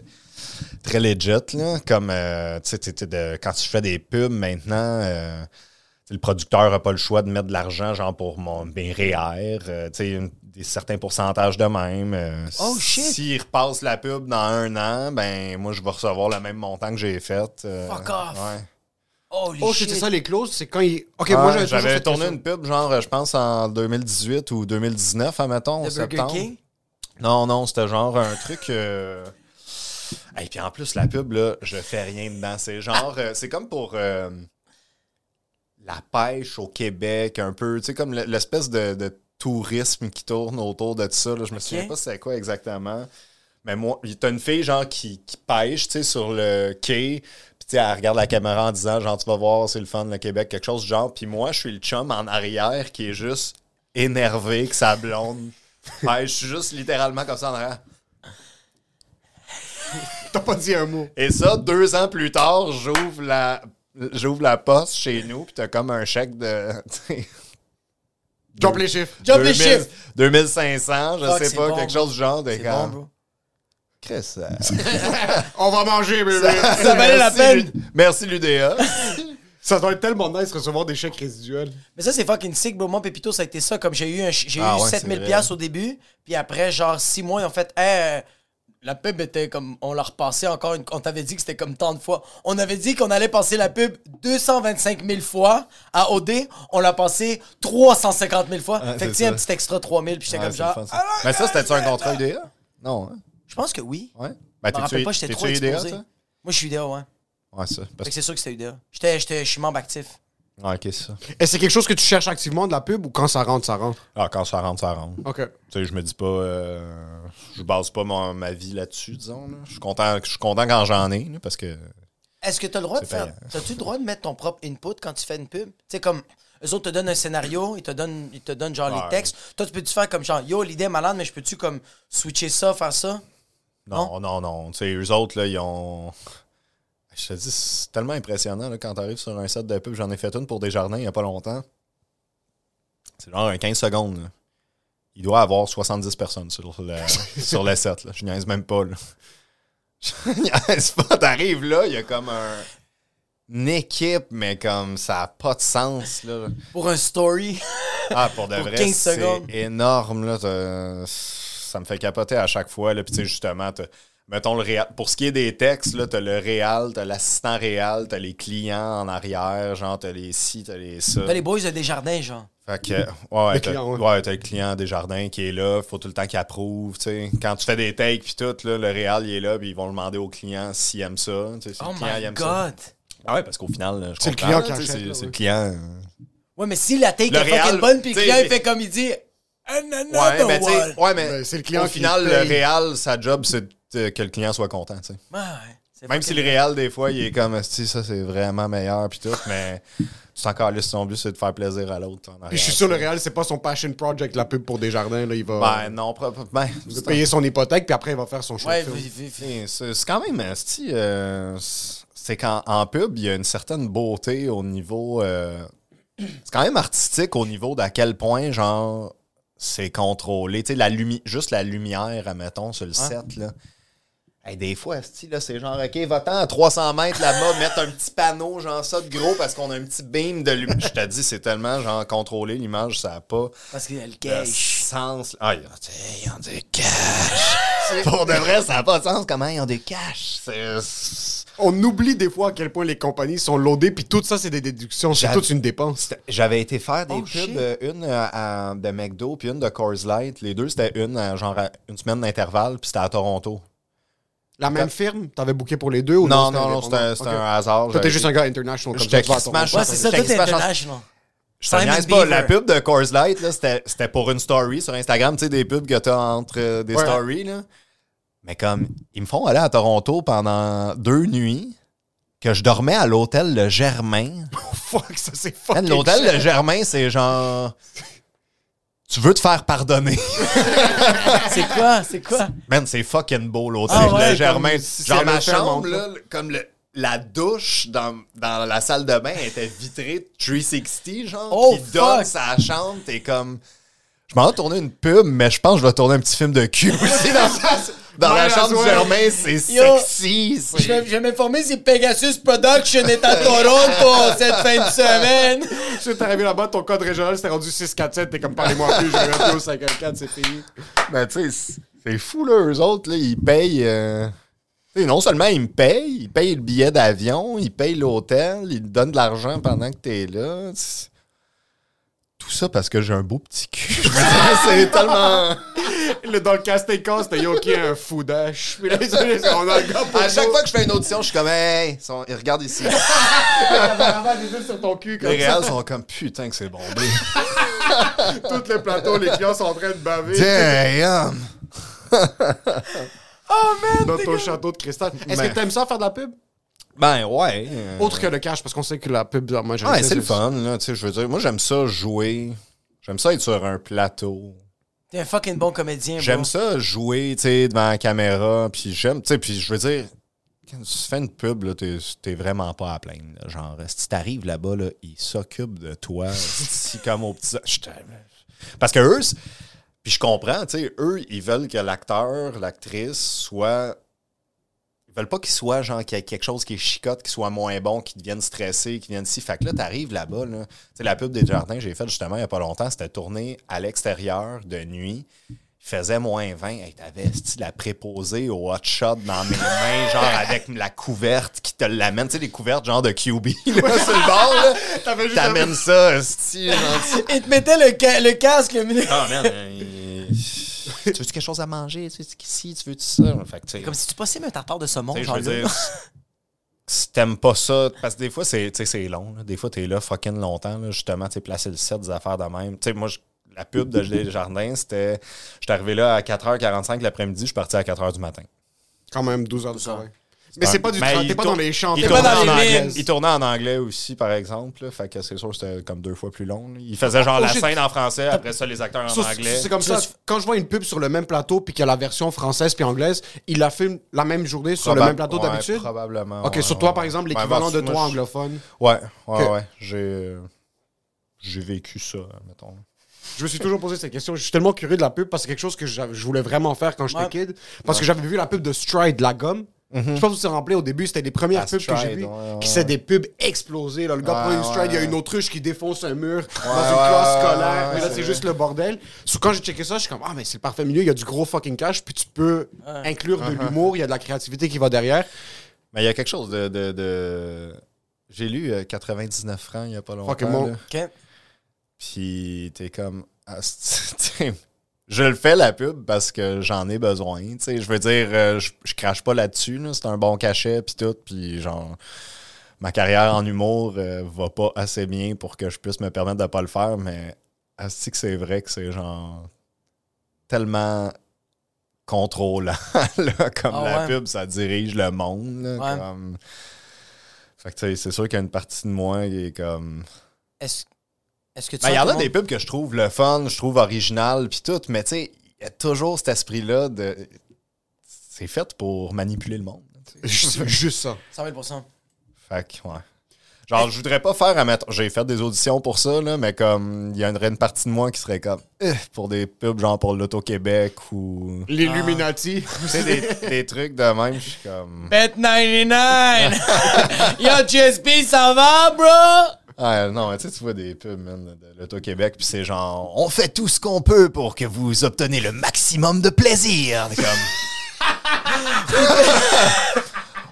[SPEAKER 5] très legit. Là. Comme, euh, tu sais, quand tu fais des pubs maintenant, euh, le producteur n'a pas le choix de mettre de l'argent, genre pour mon, mes REER, euh, tu sais, une- des certains pourcentages de même. euh,
[SPEAKER 3] Oh, shit!
[SPEAKER 5] S'il repasse la pub dans un an, ben, moi, je vais recevoir le même montant que j'ai fait. euh,
[SPEAKER 3] Fuck off.
[SPEAKER 5] ouais.
[SPEAKER 3] Holy
[SPEAKER 4] Oh,
[SPEAKER 3] shit.
[SPEAKER 4] c'était ça les clauses, c'est quand il. Ok, moi j'avais
[SPEAKER 5] tourné
[SPEAKER 4] question.
[SPEAKER 5] une pub, genre, je pense en 2018 ou 2019, admettons, en septembre.
[SPEAKER 3] King?
[SPEAKER 5] Non, non, c'était genre un truc. Euh... Et puis en plus, la pub, là, je fais rien dedans. C'est genre, euh, c'est comme pour euh, la pêche au Québec, un peu, tu sais, comme le- l'espèce de, de tourisme qui tourne autour de ça. Là. Je me souviens pas c'est quoi exactement. Mais moi, t'as une fille, genre, qui, qui pêche, tu sais, sur le quai. Puis, tu sais, elle regarde la caméra en disant, genre, tu vas voir, c'est le fun, le Québec, quelque chose genre. Puis moi, je suis le chum en arrière qui est juste énervé que sa blonde pêche. Je suis juste littéralement comme ça en arrière.
[SPEAKER 4] T'as pas dit un mot.
[SPEAKER 5] Et ça, deux ans plus tard, j'ouvre la, j'ouvre la poste chez nous, puis t'as comme un chèque de.
[SPEAKER 4] Jump les chiffres.
[SPEAKER 3] Jump les
[SPEAKER 5] 2000
[SPEAKER 3] chiffres.
[SPEAKER 5] 2500, je
[SPEAKER 3] Fuck,
[SPEAKER 5] sais
[SPEAKER 3] c'est
[SPEAKER 5] pas,
[SPEAKER 3] bon,
[SPEAKER 5] quelque chose du genre. Des
[SPEAKER 3] C'est bon, bro.
[SPEAKER 5] Chris, euh,
[SPEAKER 4] On va manger, bébé.
[SPEAKER 3] Ça valait la
[SPEAKER 5] merci,
[SPEAKER 3] peine.
[SPEAKER 5] Lu- Merci l'UDA.
[SPEAKER 4] Ça doit être tellement nice de recevoir des chèques résiduels.
[SPEAKER 3] Mais ça, c'est fucking sick, bro. Moi, Pépito, ça a été ça. Comme j'ai eu, un ch- j'ai
[SPEAKER 5] Ah
[SPEAKER 3] eu
[SPEAKER 5] ouais,
[SPEAKER 3] 7000
[SPEAKER 5] c'est
[SPEAKER 3] piastres au début, puis après, genre, 6 mois, ils ont fait, hey, euh, la pub était comme, on l'a repassé encore une, on t'avait dit que c'était comme tant de fois. On avait dit qu'on allait passer la pub 225 000 fois à OD, on l'a passé 350 000 fois.
[SPEAKER 5] Ouais,
[SPEAKER 3] fait que tu sais, un petit extra 3000, puis j'étais
[SPEAKER 5] Ouais,
[SPEAKER 3] comme genre,
[SPEAKER 5] ça.
[SPEAKER 3] ah,
[SPEAKER 5] Mais ça, c'était-tu un contrat UDA? Non, hein?
[SPEAKER 3] je pense que oui.
[SPEAKER 5] Ouais. Ben,
[SPEAKER 3] Je me rappelle pas, j'étais trop
[SPEAKER 5] UDA,
[SPEAKER 3] exposé. Moi, je suis UDA, ouais.
[SPEAKER 5] Ouais, ça.
[SPEAKER 3] Fait
[SPEAKER 5] Parce
[SPEAKER 3] que c'est sûr que c'était UDA. J'étais, j'étais, je suis membre actif.
[SPEAKER 5] Ah, ok, c'est ça.
[SPEAKER 4] Est-ce que c'est quelque chose que tu cherches activement de la pub ou quand ça rentre, ça rentre?
[SPEAKER 5] Ah, quand ça rentre, ça rentre.
[SPEAKER 4] Ok.
[SPEAKER 5] Tu sais, je me dis pas. euh, je base pas mon- ma vie là-dessus, disons. là. Je suis content, je suis content quand j'en ai, là, parce que.
[SPEAKER 3] Est-ce que tu as le droit de faire. As-tu le droit de mettre ton propre input quand tu fais une pub? Tu sais, comme. Eux autres te donnent un scénario, ils te donnent, ils te donnent genre les textes. Toi, tu peux-tu faire comme genre, yo, l'idée est malade, mais je peux-tu comme switcher ça, faire ça?
[SPEAKER 5] Non, non, non. Tu sais, eux autres, là, ils ont. Je te dis, c'est tellement impressionnant là, quand tu arrives sur un set de pub. J'en ai fait une pour des jardins il n'y a pas longtemps. C'est genre un 15 secondes. là. Il doit avoir 70 personnes sur le, sur le set. Là. Je niaise même pas. Là. Je niaise pas. T'arrives là, il y a comme un. Une équipe, mais comme ça n'a pas de sens. Là.
[SPEAKER 3] Pour un story.
[SPEAKER 5] Ah, pour de
[SPEAKER 3] Pour
[SPEAKER 5] vrai,
[SPEAKER 3] 15
[SPEAKER 5] c'est énorme. Là, ça me fait capoter à chaque fois. Là. Puis, justement, mettons le réal. Pour ce qui est des textes, là, t'as le réal, t'as l'assistant réal, t'as les clients en arrière, genre, t'as les ci, t'as les ça.
[SPEAKER 3] T'as les boys de Desjardins, genre.
[SPEAKER 5] Fait que, ouais, ouais,
[SPEAKER 4] Le
[SPEAKER 5] t'as,
[SPEAKER 4] client, ouais.
[SPEAKER 5] ouais, t'as le client des jardins qui est là, faut tout le temps qu'il approuve, tu sais. Quand tu fais des takes puis tout, là, le réal, il est là, puis ils vont demander au client s'il aime ça. tu sais, si
[SPEAKER 3] Oh
[SPEAKER 5] le client il
[SPEAKER 3] my
[SPEAKER 5] aime ça.
[SPEAKER 3] God!
[SPEAKER 5] Ah ouais, parce qu'au final, là, je
[SPEAKER 4] C'est le client qui achète,
[SPEAKER 5] C'est,
[SPEAKER 4] là,
[SPEAKER 5] c'est
[SPEAKER 4] ouais.
[SPEAKER 5] le client.
[SPEAKER 3] Ouais, mais si la take
[SPEAKER 5] Le
[SPEAKER 3] est fucking
[SPEAKER 5] réal,
[SPEAKER 3] bonne, puis le client, il
[SPEAKER 5] mais-
[SPEAKER 3] fait comme il dit.
[SPEAKER 5] Ouais, mais tu sais,
[SPEAKER 3] one.
[SPEAKER 5] ouais, mais
[SPEAKER 4] Ben, c'est le client
[SPEAKER 5] au
[SPEAKER 4] qui
[SPEAKER 5] final, le réal, sa job, c'est de- que le client soit content, tu sais.
[SPEAKER 3] Ouais, ouais. C'est
[SPEAKER 5] Même si le réal, des fois, il est comme, si ça, c'est vraiment meilleur, puis tout, mais c'est encore là, son but, c'est de faire plaisir à l'autre.
[SPEAKER 4] je suis sûr,
[SPEAKER 5] tu
[SPEAKER 4] le. Real, c'est pas son passion project, la pub pour Desjardins. Là, il va,
[SPEAKER 5] Ben, non, ben,
[SPEAKER 4] il va payer son hypothèque, puis après, il va faire son short
[SPEAKER 3] Ouais,
[SPEAKER 5] c'est quand même, euh, c'est qu'en en pub, il y a une certaine beauté au niveau. euh, c'est quand même artistique au niveau d'à quel point, genre, c'est contrôlé. Tu sais, la lumi- juste la lumière, admettons, sur le set, là. Hey, des fois, là, c'est genre, OK, va-t'en à 300 mètres là-bas, mettre un petit panneau, genre ça de gros, parce qu'on a un petit beam de lumière. Je te dis, c'est tellement, genre, contrôlé, l'image, ça n'a pas
[SPEAKER 3] Parce qu'il y a le cash.
[SPEAKER 5] sens. Ah, ils ont, du cash. Pour de vrai, ça n'a pas de sens comment ils ont du cash. C'est-
[SPEAKER 4] On oublie des fois à quel point les compagnies sont loadées, puis tout ça, c'est des déductions. C'est toute une dépense.
[SPEAKER 5] J'avais été faire des
[SPEAKER 3] Oh,
[SPEAKER 5] pubs, euh, une euh, à- de McDo puis une de Coors Light. Les deux, c'était une, euh, genre à une semaine d'intervalle, puis c'était à Toronto.
[SPEAKER 4] La même firme, t'avais booké pour les deux ou
[SPEAKER 5] Non,
[SPEAKER 4] c'était
[SPEAKER 5] non, non, c'était c'était
[SPEAKER 4] Ok.
[SPEAKER 5] un hasard.
[SPEAKER 4] Toi, t'es
[SPEAKER 5] J'avais-
[SPEAKER 4] juste un gars international comme
[SPEAKER 5] J'étais
[SPEAKER 4] ça. tu vas à
[SPEAKER 5] crissement
[SPEAKER 4] Toronto.
[SPEAKER 3] Ouais, c'est ça, tout est international.
[SPEAKER 5] Je te
[SPEAKER 3] Simon
[SPEAKER 5] niaise pas, la pub de Coors Light, là, c'était c'était pour une story sur Instagram, tu sais, des pubs que t'as entre euh, des
[SPEAKER 4] Ouais.
[SPEAKER 5] stories, là. Mais comme, ils me font aller à Toronto pendant deux nuits, que je dormais à l'hôtel Le Germain.
[SPEAKER 4] Fuck, ça c'est
[SPEAKER 5] Man,
[SPEAKER 4] fucking
[SPEAKER 5] L'hôtel. Le Germain, c'est genre... Tu veux te faire pardonner.
[SPEAKER 3] C'est quoi? C'est quoi?
[SPEAKER 5] Man, c'est fucking beau l'hôtel
[SPEAKER 3] Ah ouais,
[SPEAKER 5] Germain.
[SPEAKER 4] si
[SPEAKER 5] Genre ma chambre, là, comme le- la douche dans, dans la salle de bain était vitrée 360, genre.
[SPEAKER 3] Oh,
[SPEAKER 5] qui donne sa chambre. T'es comme... Je m'en vais tourner une pub, mais je pense que je vais tourner un petit film de cul aussi dans, dans la chambre du. Germain. C'est sexy.
[SPEAKER 3] Je vais, je vais m'informer si Pegasus Production est à Toronto cette fin de semaine.
[SPEAKER 4] Tu t'es arrivé là-bas, ton code régional c'était rendu 647, t'es comme parlez-moi plus, j'ai un plus au 54, c'est fini.
[SPEAKER 5] Ben, tu sais, c'est- fou, là. Eux autres, là, ils payent. euh, non seulement ils me payent, ils payent le billet d'avion, ils payent l'hôtel, ils te donnent de l'argent pendant que t'es là. Tout ça parce que j'ai un beau petit cul. C'est tellement.
[SPEAKER 4] Le, dans le casting call, c'était Yoki un fou dash. Puis là, ils ont- on a le gars pour
[SPEAKER 5] À chaque
[SPEAKER 4] nous.
[SPEAKER 5] fois que je fais une audition, je suis comme, hey, ils sont- ils regardent ici.
[SPEAKER 4] Les yeux sur ton cul, comme
[SPEAKER 5] Les
[SPEAKER 4] ça.
[SPEAKER 5] réels sont comme, putain, que c'est bombé.
[SPEAKER 4] Tout le plateau, les clients sont en train de baver.
[SPEAKER 5] Damn!
[SPEAKER 4] Dans ton château de cristal. Est-ce
[SPEAKER 5] Ben.
[SPEAKER 4] que t'aimes ça faire de la pub?
[SPEAKER 5] Ben, ouais. euh,
[SPEAKER 4] Autre que le cash, parce qu'on sait que la pub, moi, j'aime
[SPEAKER 5] Ouais,
[SPEAKER 4] ça,
[SPEAKER 5] c'est le fun, là. Tu sais, je veux dire, moi, j'aime ça jouer. J'aime ça être sur un plateau.
[SPEAKER 3] T'es un fucking bon comédien.
[SPEAKER 5] J'aime ça jouer, tu sais, devant la caméra, puis j'aime, tu sais, puis je veux dire, quand tu fais une pub, là, t'es, t'es vraiment pas à plaindre. là. Genre, si t'arrives là-bas, là, ils s'occupent de toi, si comme au petit... Parce que eux, puis je comprends, tu sais, eux, ils veulent que l'acteur, l'actrice soit... Ils veulent pas qu'il soit, genre, qu'il y ait quelque chose qui est chicote, qui soit moins bon, qui devienne stressé, qui vienne ici. Fait que là, t'arrives là-bas, là. Sais, la pub des jardins que j'ai faite justement il y a pas longtemps, c'était tourné à l'extérieur de nuit. Il faisait moins 20. Hey, T'avais style, la préposée au hot shot dans mes mains, genre avec la couverte qui te l'amène. Tu sais, les couvertes genre de QB, là, sur le bord, là. T'amènes ça, style, genre,
[SPEAKER 3] Il te mettait le, ca- le casque, le minu-
[SPEAKER 5] Ah, man, euh, tu veux quelque chose à manger? Tu veux ici, tu veux ça? Fait que,
[SPEAKER 3] Comme si tu passais un tartare de saumon,
[SPEAKER 5] je
[SPEAKER 3] genre
[SPEAKER 5] veux
[SPEAKER 3] là.
[SPEAKER 5] dire, si t'aimes pas ça, parce que des fois, c'est c'est long. là. Des fois, t'es là fucking longtemps, là, justement, tu placer le set, des affaires de même. Tu sais, moi, je- la pub de Des Jardins, c'était. J'étais arrivé là à 4h45 l'après-midi, je suis parti à 4h du matin.
[SPEAKER 4] Quand même 12 heures de travail. Mais c'est pas du tra-
[SPEAKER 5] il
[SPEAKER 4] T'es pas dans les champs.
[SPEAKER 5] Il
[SPEAKER 4] t'es
[SPEAKER 3] pas
[SPEAKER 5] tournait,
[SPEAKER 3] dans
[SPEAKER 5] en
[SPEAKER 3] les
[SPEAKER 5] anglais,
[SPEAKER 3] lignes.
[SPEAKER 5] il tournait en anglais aussi, par exemple. Là, fait que c'est sûr que c'était comme deux fois plus long. là. Il faisait genre
[SPEAKER 4] Oh,
[SPEAKER 5] la scène en français, après ça, les acteurs en
[SPEAKER 4] Ça,
[SPEAKER 5] anglais.
[SPEAKER 4] C'est comme ça. Quand je vois une pub sur le même plateau puis qu'il y a la version française puis anglaise, il la filme la même journée sur le même plateau
[SPEAKER 5] ouais,
[SPEAKER 4] d'habitude?
[SPEAKER 5] Probablement.
[SPEAKER 4] Ok,
[SPEAKER 5] ouais,
[SPEAKER 4] sur toi,
[SPEAKER 5] ouais.
[SPEAKER 4] par exemple,
[SPEAKER 5] Ouais,
[SPEAKER 4] l'équivalent de
[SPEAKER 5] moi,
[SPEAKER 4] toi
[SPEAKER 5] je-
[SPEAKER 4] anglophone.
[SPEAKER 5] Ouais, ouais,
[SPEAKER 4] Ok.
[SPEAKER 5] ouais. J'ai, euh, j'ai vécu ça, mettons.
[SPEAKER 4] Je me suis toujours posé cette question. Je suis tellement curieux de la pub parce que c'est quelque chose que j'avais- je voulais vraiment faire quand j'étais
[SPEAKER 3] Ouais.
[SPEAKER 4] kid. Parce que j'avais vu la pub de Stride, la gomme. Je sais pas si vous vous rappelez, au début, c'était les premières pubs que j'ai vues.
[SPEAKER 5] ouais, ouais,
[SPEAKER 4] qui c'est des pubs explosées. Là. Le gars
[SPEAKER 5] Ouais,
[SPEAKER 4] prend une Stride, il y a une autruche qui défonce un mur dans
[SPEAKER 5] ouais,
[SPEAKER 4] une classe scolaire.
[SPEAKER 5] ouais,
[SPEAKER 4] mais là,
[SPEAKER 5] c'est
[SPEAKER 4] juste le bordel. So, quand j'ai checké ça, je suis comme, ah, mais c'est le parfait milieu. Il y a du gros fucking cash. Puis tu peux inclure
[SPEAKER 5] Uh-huh.
[SPEAKER 4] de l'humour. Il y a de la créativité qui va derrière.
[SPEAKER 5] Mais il y a quelque chose de. de, de- J'ai lu euh, 99 francs il y a pas longtemps.
[SPEAKER 4] Fucking bon.
[SPEAKER 5] là.
[SPEAKER 3] Ok.
[SPEAKER 5] Puis t'es comme. ah, je le fais la pub parce que j'en ai besoin. Je veux dire, euh, je, je crache pas là-dessus. là. C'est un bon cachet, puis tout. Puis genre, ma carrière en humour euh, va pas assez bien pour que je puisse me permettre de pas le faire. Mais que c'est vrai que c'est genre tellement contrôlant là, comme
[SPEAKER 3] Ah
[SPEAKER 5] la pub, ça dirige le monde. là,
[SPEAKER 3] Ouais.
[SPEAKER 5] comme- Fait que tu sais, c'est sûr qu'il y a une partie de moi qui est comme.
[SPEAKER 3] Est-ce est-ce que tu
[SPEAKER 5] Ben, il y en a des pubs que je trouve le fun, je trouve original, puis tout, mais tu sais, il y a toujours cet esprit-là de. C'est fait pour manipuler le monde.
[SPEAKER 4] Juste, juste ça.
[SPEAKER 3] 100 000
[SPEAKER 5] Fait que, ouais. Genre, je voudrais pas faire à mettre. J'ai fait des auditions pour ça, là, mais comme, il y aurait une partie de moi qui serait comme, eh, pour des pubs, genre pour l'Auto-Québec ou.
[SPEAKER 4] L'Illuminati.
[SPEAKER 5] Tu sais, des, des trucs de même, je suis comme.
[SPEAKER 3] Bet 99! Yo, GSP, ça va, bro?
[SPEAKER 5] Ah, non, mais tu sais, tu vois des pubs, man, de l'Auto-Québec, puis c'est genre, on fait tout ce qu'on peut pour que vous obtenez le maximum de plaisir. Comme.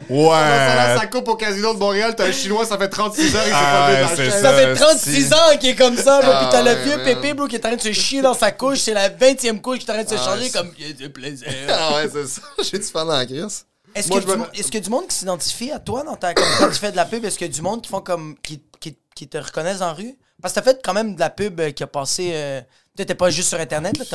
[SPEAKER 5] ouais.
[SPEAKER 4] Ça, ça coupe au casino de Montréal, t'as un chinois, ça fait 36 heures, il s'est
[SPEAKER 5] Ah,
[SPEAKER 4] pas dans la
[SPEAKER 5] ça.
[SPEAKER 3] Ça fait
[SPEAKER 5] Euh,
[SPEAKER 3] 36
[SPEAKER 5] si.
[SPEAKER 3] ans qu'il est comme ça, bro. Puis t'as le
[SPEAKER 5] Ah,
[SPEAKER 3] vieux pépé, bro, qui est en train de se chier dans sa couche. C'est la 20e couche qui est en train de se changer comme. Il y a du plaisir.
[SPEAKER 5] Ah ouais, c'est ça. J'ai du dans la crise.
[SPEAKER 3] Est-ce que,
[SPEAKER 4] me-
[SPEAKER 3] est-ce que du monde qui s'identifie à toi dans ta, quand tu fais de la pub, est-ce que du monde qui font comme qui, qui, qui te reconnaissent en rue? Parce que t'as fait quand même de la pub euh, qui a passé. Euh, T'étais pas juste sur internet, là.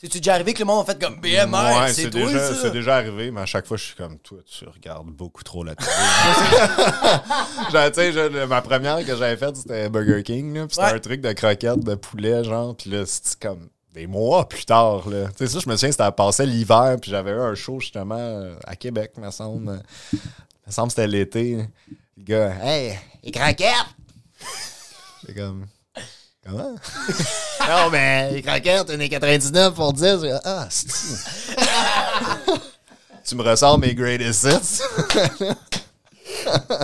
[SPEAKER 3] C'est-tu déjà arrivé que le monde a fait comme BMR?
[SPEAKER 5] ouais,
[SPEAKER 3] c'est toi,
[SPEAKER 5] déjà,
[SPEAKER 3] ça?
[SPEAKER 5] c'est déjà arrivé, mais à chaque fois, je suis comme toi, tu regardes beaucoup trop la télé. Tu je- ma première que j'avais faite, c'était Burger King, là, puis c'était
[SPEAKER 3] Ouais.
[SPEAKER 5] un truc de croquettes, de poulet, genre, puis là, c'était comme des mois plus tard, là. Tu sais, ça, je me souviens, c'était passé l'hiver, puis j'avais eu un show, justement, à Québec, me semble. me semble que c'était l'été. Le gars, hey, les croquettes! C'est comme... Comment? non, mais les croquettes, on est 99 pour 10. Ah, c'est Tu me ressors mes greatest hits?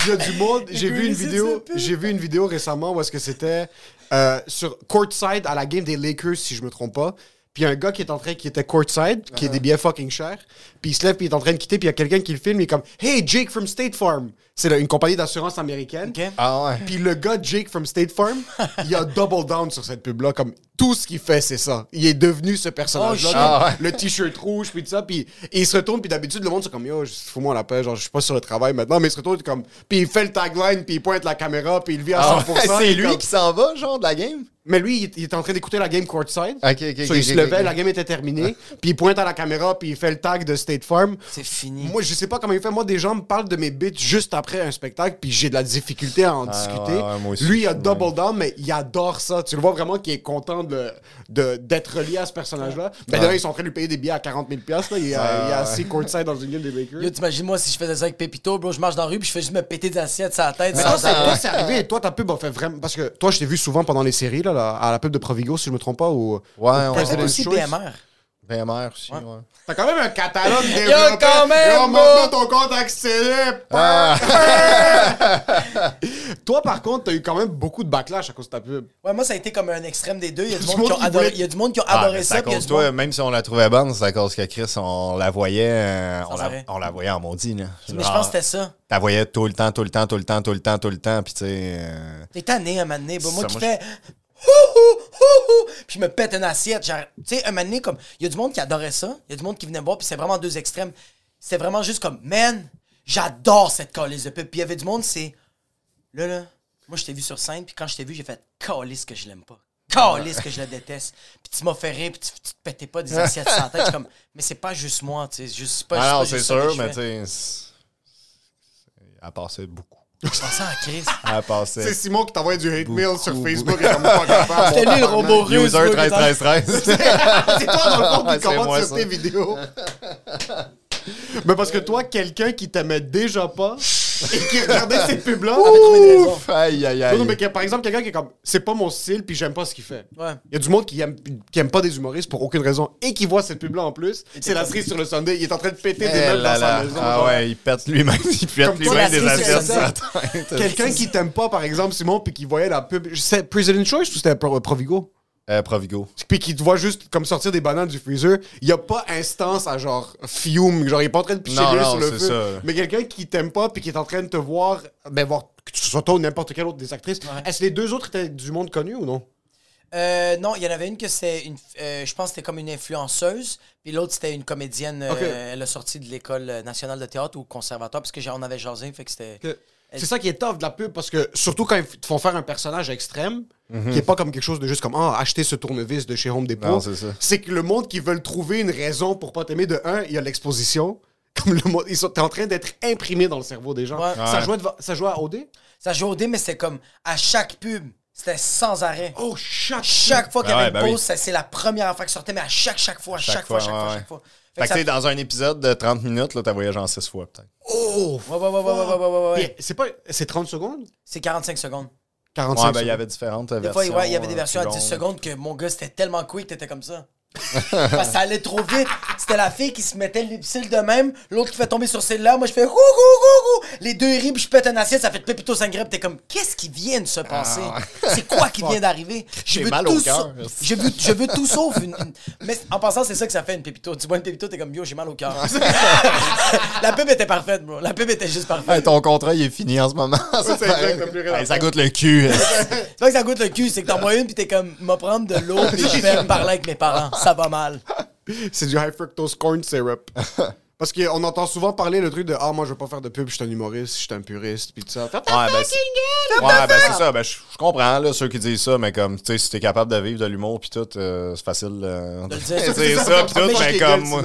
[SPEAKER 4] Il y a du monde. J'ai vu une vidéo. J'ai vu une vidéo récemment où est-ce que c'était euh, sur courtside à la game des Lakers, si je me trompe pas. Puis il y a un gars qui est en train, qui était courtside, qui est des billets fucking chers. Puis il se lève, puis il est en train de quitter, puis il y a quelqu'un qui le filme, il est comme Hey Jake from State Farm. C'est là, une compagnie d'assurance américaine.
[SPEAKER 3] Ok.
[SPEAKER 5] Ah ouais.
[SPEAKER 4] Puis le gars Jake from State Farm, il a double down sur cette pub-là. Comme tout ce qu'il fait, c'est ça. Il est devenu ce personnage-là.
[SPEAKER 3] Oh, shit.
[SPEAKER 4] comme
[SPEAKER 5] Ah ouais.
[SPEAKER 4] Le t-shirt rouge, puis tout ça. Puis et il se retourne, puis d'habitude, le monde, c'est comme Yo, fous-moi la paix, genre, je suis pas sur le travail maintenant. Mais il se retourne, comme. Puis il fait le tagline, puis il pointe la caméra, puis il vit à 100%.
[SPEAKER 5] Ah ouais, c'est lui
[SPEAKER 4] comme-
[SPEAKER 5] qui s'en va, genre, de la game?
[SPEAKER 4] Mais lui, il, il est en train d'écouter la game courtside.
[SPEAKER 5] Ok, ok,
[SPEAKER 4] So,
[SPEAKER 5] ok,
[SPEAKER 4] il se levait, la game était terminée. puis il pointe à la caméra, puis il fait le tag de State Farm.
[SPEAKER 3] C'est fini.
[SPEAKER 4] Moi, je sais pas comment il fait. Moi, des gens me parlent de mes bits juste après un spectacle, puis j'ai de la difficulté à en discuter.
[SPEAKER 5] ouais, ouais, moi aussi,
[SPEAKER 4] Lui, il a
[SPEAKER 5] ouais.
[SPEAKER 4] double down, mais il adore ça. Tu le vois vraiment qu'il est content de, de- d'être relié à ce personnage-là. Ben là, ils sont en train de lui payer des billets à 40 000 là. Il, est- assis courtside dans une game des Lakers.
[SPEAKER 3] Yo, t'imagines moi si je faisais ça avec Pépito, bro, je marche dans la rue puis je fais juste me péter des assiettes sur la tête.
[SPEAKER 4] Mais toi, c'est, arrivé. Toi, ta pub a fait vraiment. Parce que toi, je t'ai vu souvent pendant les séries, là, là, à la pub de Provigo, si je me trompe pas. Ou...
[SPEAKER 5] Ouais,
[SPEAKER 3] T'as
[SPEAKER 5] ouais.
[SPEAKER 3] aussi. BMR.
[SPEAKER 5] BMR aussi, ouais.
[SPEAKER 4] T'as quand même un catalogue développé.
[SPEAKER 3] quand même, bro.
[SPEAKER 4] montre-nous ton compte accéléré.
[SPEAKER 5] Ah.
[SPEAKER 4] Toi, par contre, t'as eu quand même beaucoup de backlash à cause de ta pub.
[SPEAKER 3] Ouais, moi, ça a été comme un extrême des deux. Il y a du
[SPEAKER 4] Du
[SPEAKER 3] monde,
[SPEAKER 4] monde
[SPEAKER 3] qui adoré,
[SPEAKER 4] voulait-
[SPEAKER 3] il y a du monde qui ont
[SPEAKER 5] Ah,
[SPEAKER 3] adoré ça.
[SPEAKER 5] à
[SPEAKER 3] puis
[SPEAKER 5] cause toi,
[SPEAKER 3] monde-
[SPEAKER 5] même si on la trouvait bonne, c'est à cause que Chris, on la voyait, euh, on, la, on la voyait en maudit, là.
[SPEAKER 3] Mais je pense que c'était ça.
[SPEAKER 5] T'as voyais tout le temps, tout le temps, tout le temps, tout le temps, tout le temps, puis tu sais... euh,
[SPEAKER 3] T'es tanné un moment donné, bro. Moi qui fais. Puis je me pète une assiette. Tu sais, un moment donné, comme. Il y a du monde qui adorait ça. Il y a du monde qui venait voir. Puis c'est vraiment deux extrêmes. C'était vraiment juste comme, man, j'adore cette calice de pub. Puis il y avait du monde, c'est. Là, là. Moi, je t'ai vu sur scène. Puis quand je t'ai vu, j'ai fait calice que je l'aime pas. Calice que je la déteste. Puis tu m'as fait rire. Puis tu, tu te pétais pas des assiettes la tête. Comme, mais c'est pas juste moi. Tu sais. c'est juste pas
[SPEAKER 5] Ah non, c'est
[SPEAKER 3] ça
[SPEAKER 5] sûr, mais tu sais... c'est- Elle passait beaucoup.
[SPEAKER 3] Je pensais à Chris.
[SPEAKER 5] Elle passait...
[SPEAKER 4] C'est Simon qui t'envoie du hate mail sur. Facebook. et comme pas capable.
[SPEAKER 3] C'était lui le robot russe.
[SPEAKER 5] User
[SPEAKER 3] bro, qui
[SPEAKER 5] 13 13 13.
[SPEAKER 4] C'est toi, dans le fond, qui commente sur tes vidéos. Mais parce que toi, quelqu'un qui t'aimait déjà pas et qui regardait ces pubs-là avait trouvé des raisons.
[SPEAKER 5] Ouf! Aïe, aïe, aïe.
[SPEAKER 4] non, mais que, par exemple, quelqu'un qui est comme, c'est pas mon style, puis j'aime pas ce qu'il fait.
[SPEAKER 3] Ouais.
[SPEAKER 4] Il y a du monde qui aime, qui aime pas des humoristes pour aucune raison et qui voit cette pub-là en plus. C'est la cerise sur le Sunday. Il est en train de péter des
[SPEAKER 5] Eh
[SPEAKER 4] meubles
[SPEAKER 5] là
[SPEAKER 4] dans sa
[SPEAKER 5] là.
[SPEAKER 4] maison.
[SPEAKER 5] Ah
[SPEAKER 4] genre.
[SPEAKER 5] ouais, il pète lui-même, il pète
[SPEAKER 4] Comme toi,
[SPEAKER 5] lui-même
[SPEAKER 3] la
[SPEAKER 5] des
[SPEAKER 3] cerise sur
[SPEAKER 5] assiettes
[SPEAKER 3] le
[SPEAKER 5] sur la tête.
[SPEAKER 4] Quelqu'un qui t'aime pas, par exemple, Simon, puis qui voyait la pub. C'est President Choice ou c'était Pro- Provigo?
[SPEAKER 5] Euh, Provigo.
[SPEAKER 4] Puis qui te voit juste comme sortir des bananes du freezer, il y a pas instance à genre fume, genre il est pas en train de picher
[SPEAKER 5] Non,
[SPEAKER 4] l'huile
[SPEAKER 5] non,
[SPEAKER 4] sur le
[SPEAKER 5] c'est
[SPEAKER 4] feu.
[SPEAKER 5] ça.
[SPEAKER 4] Mais quelqu'un qui t'aime pas puis qui est en train de te voir, ben voir que ce soit toi ou n'importe quelle autre des actrices. Est-ce que les deux autres étaient du monde connu ou non?
[SPEAKER 3] Euh, non, il y en avait une que c'était une. euh, je pense que c'était comme une influenceuse. Puis l'autre, c'était une comédienne. euh. Elle a sorti de l'école nationale de théâtre ou conservatoire parce que j'ai- on avait jasé. Fait que c'était.
[SPEAKER 4] C'est ça qui est tough de la pub parce que surtout quand ils te font faire un personnage extrême, qui est pas comme quelque chose de juste comme ah acheter ce tournevis de chez Home Depot.
[SPEAKER 5] Non, c'est ça.
[SPEAKER 4] C'est que le monde qui veulent trouver une raison pour pas t'aimer de un, il y a l'exposition. Comme le monde, ils sont t'es en train d'être imprimé dans le cerveau des gens.
[SPEAKER 3] Ouais.
[SPEAKER 4] Ça jouait, devant- ça jouait à OD.
[SPEAKER 3] Ça jouait au dé, mais c'était comme à chaque pub. C'était sans arrêt.
[SPEAKER 4] Oh, chaque,
[SPEAKER 3] chaque fois qu'il y
[SPEAKER 5] ah
[SPEAKER 3] avait une
[SPEAKER 5] bah
[SPEAKER 3] pause, c'est la première fois que qui sortait, mais à chaque, chaque fois, chaque,
[SPEAKER 5] chaque
[SPEAKER 3] fois,
[SPEAKER 5] fois,
[SPEAKER 3] chaque fois, chaque fois.
[SPEAKER 5] Fait, que, tu ça... dans un épisode de 30 minutes, là, t'as voyagé en 6 fois, peut-être.
[SPEAKER 4] Oh!
[SPEAKER 3] Ouais, ouais, ouais, ouais, ouais, ouais, ouais.
[SPEAKER 4] C'est pas... C'est 30 secondes?
[SPEAKER 3] C'est 45 secondes.
[SPEAKER 4] 45
[SPEAKER 5] ouais, ben, il y avait différentes
[SPEAKER 3] des
[SPEAKER 5] versions.
[SPEAKER 3] Fois, il y avait des
[SPEAKER 5] euh,
[SPEAKER 3] versions à 10 secondes que mon gars, c'était tellement quick, t'étais comme ça. Parce que ça allait trop vite. C'était la fille qui se mettait les cils de même, l'autre qui fait tomber sur celle-là. Moi, je fais coucou, coucou. Les deux puis je pète un assiette, ça fait Pépito Sangre, puis t'es comme, qu'est-ce qui vient de se passer? C'est quoi qui vient d'arriver? Je
[SPEAKER 5] Ah. J'ai
[SPEAKER 3] veux
[SPEAKER 5] mal
[SPEAKER 3] tout
[SPEAKER 5] au cœur.
[SPEAKER 3] sa- Je veux, je veux tout sauf une, une- Mais en passant, c'est ça que ça fait une Pépito. Tu vois une Pépito, t'es comme, yo, j'ai mal au cœur. la pub était parfaite, bro. La pub était juste parfaite.
[SPEAKER 5] Hey, ton contrat, il est fini en ce moment. ça, Hey, ça goûte le cul.
[SPEAKER 3] C'est pas que ça goûte le cul, c'est que t'en bois une, puis t'es comme, m'a prendre de l'eau, puis je vais parler avec mes parents. Ça va mal.
[SPEAKER 4] C'est du high fructose corn syrup. Parce qu'on entend souvent parler le truc de Ah, moi, je veux pas faire de pub, je suis un humoriste, je suis un puriste, puis tout ça. Fais ta
[SPEAKER 5] Ouais, ben,
[SPEAKER 4] fucking!
[SPEAKER 5] Ouais, ben c'est ça. Ben, je je comprends là, ceux qui disent ça, mais comme, tu sais, si t'es capable de vivre de l'humour pis tout, euh, c'est facile euh,
[SPEAKER 3] De le dire.
[SPEAKER 4] ça,
[SPEAKER 5] pis tout, mais
[SPEAKER 4] qu'il
[SPEAKER 5] comme moi.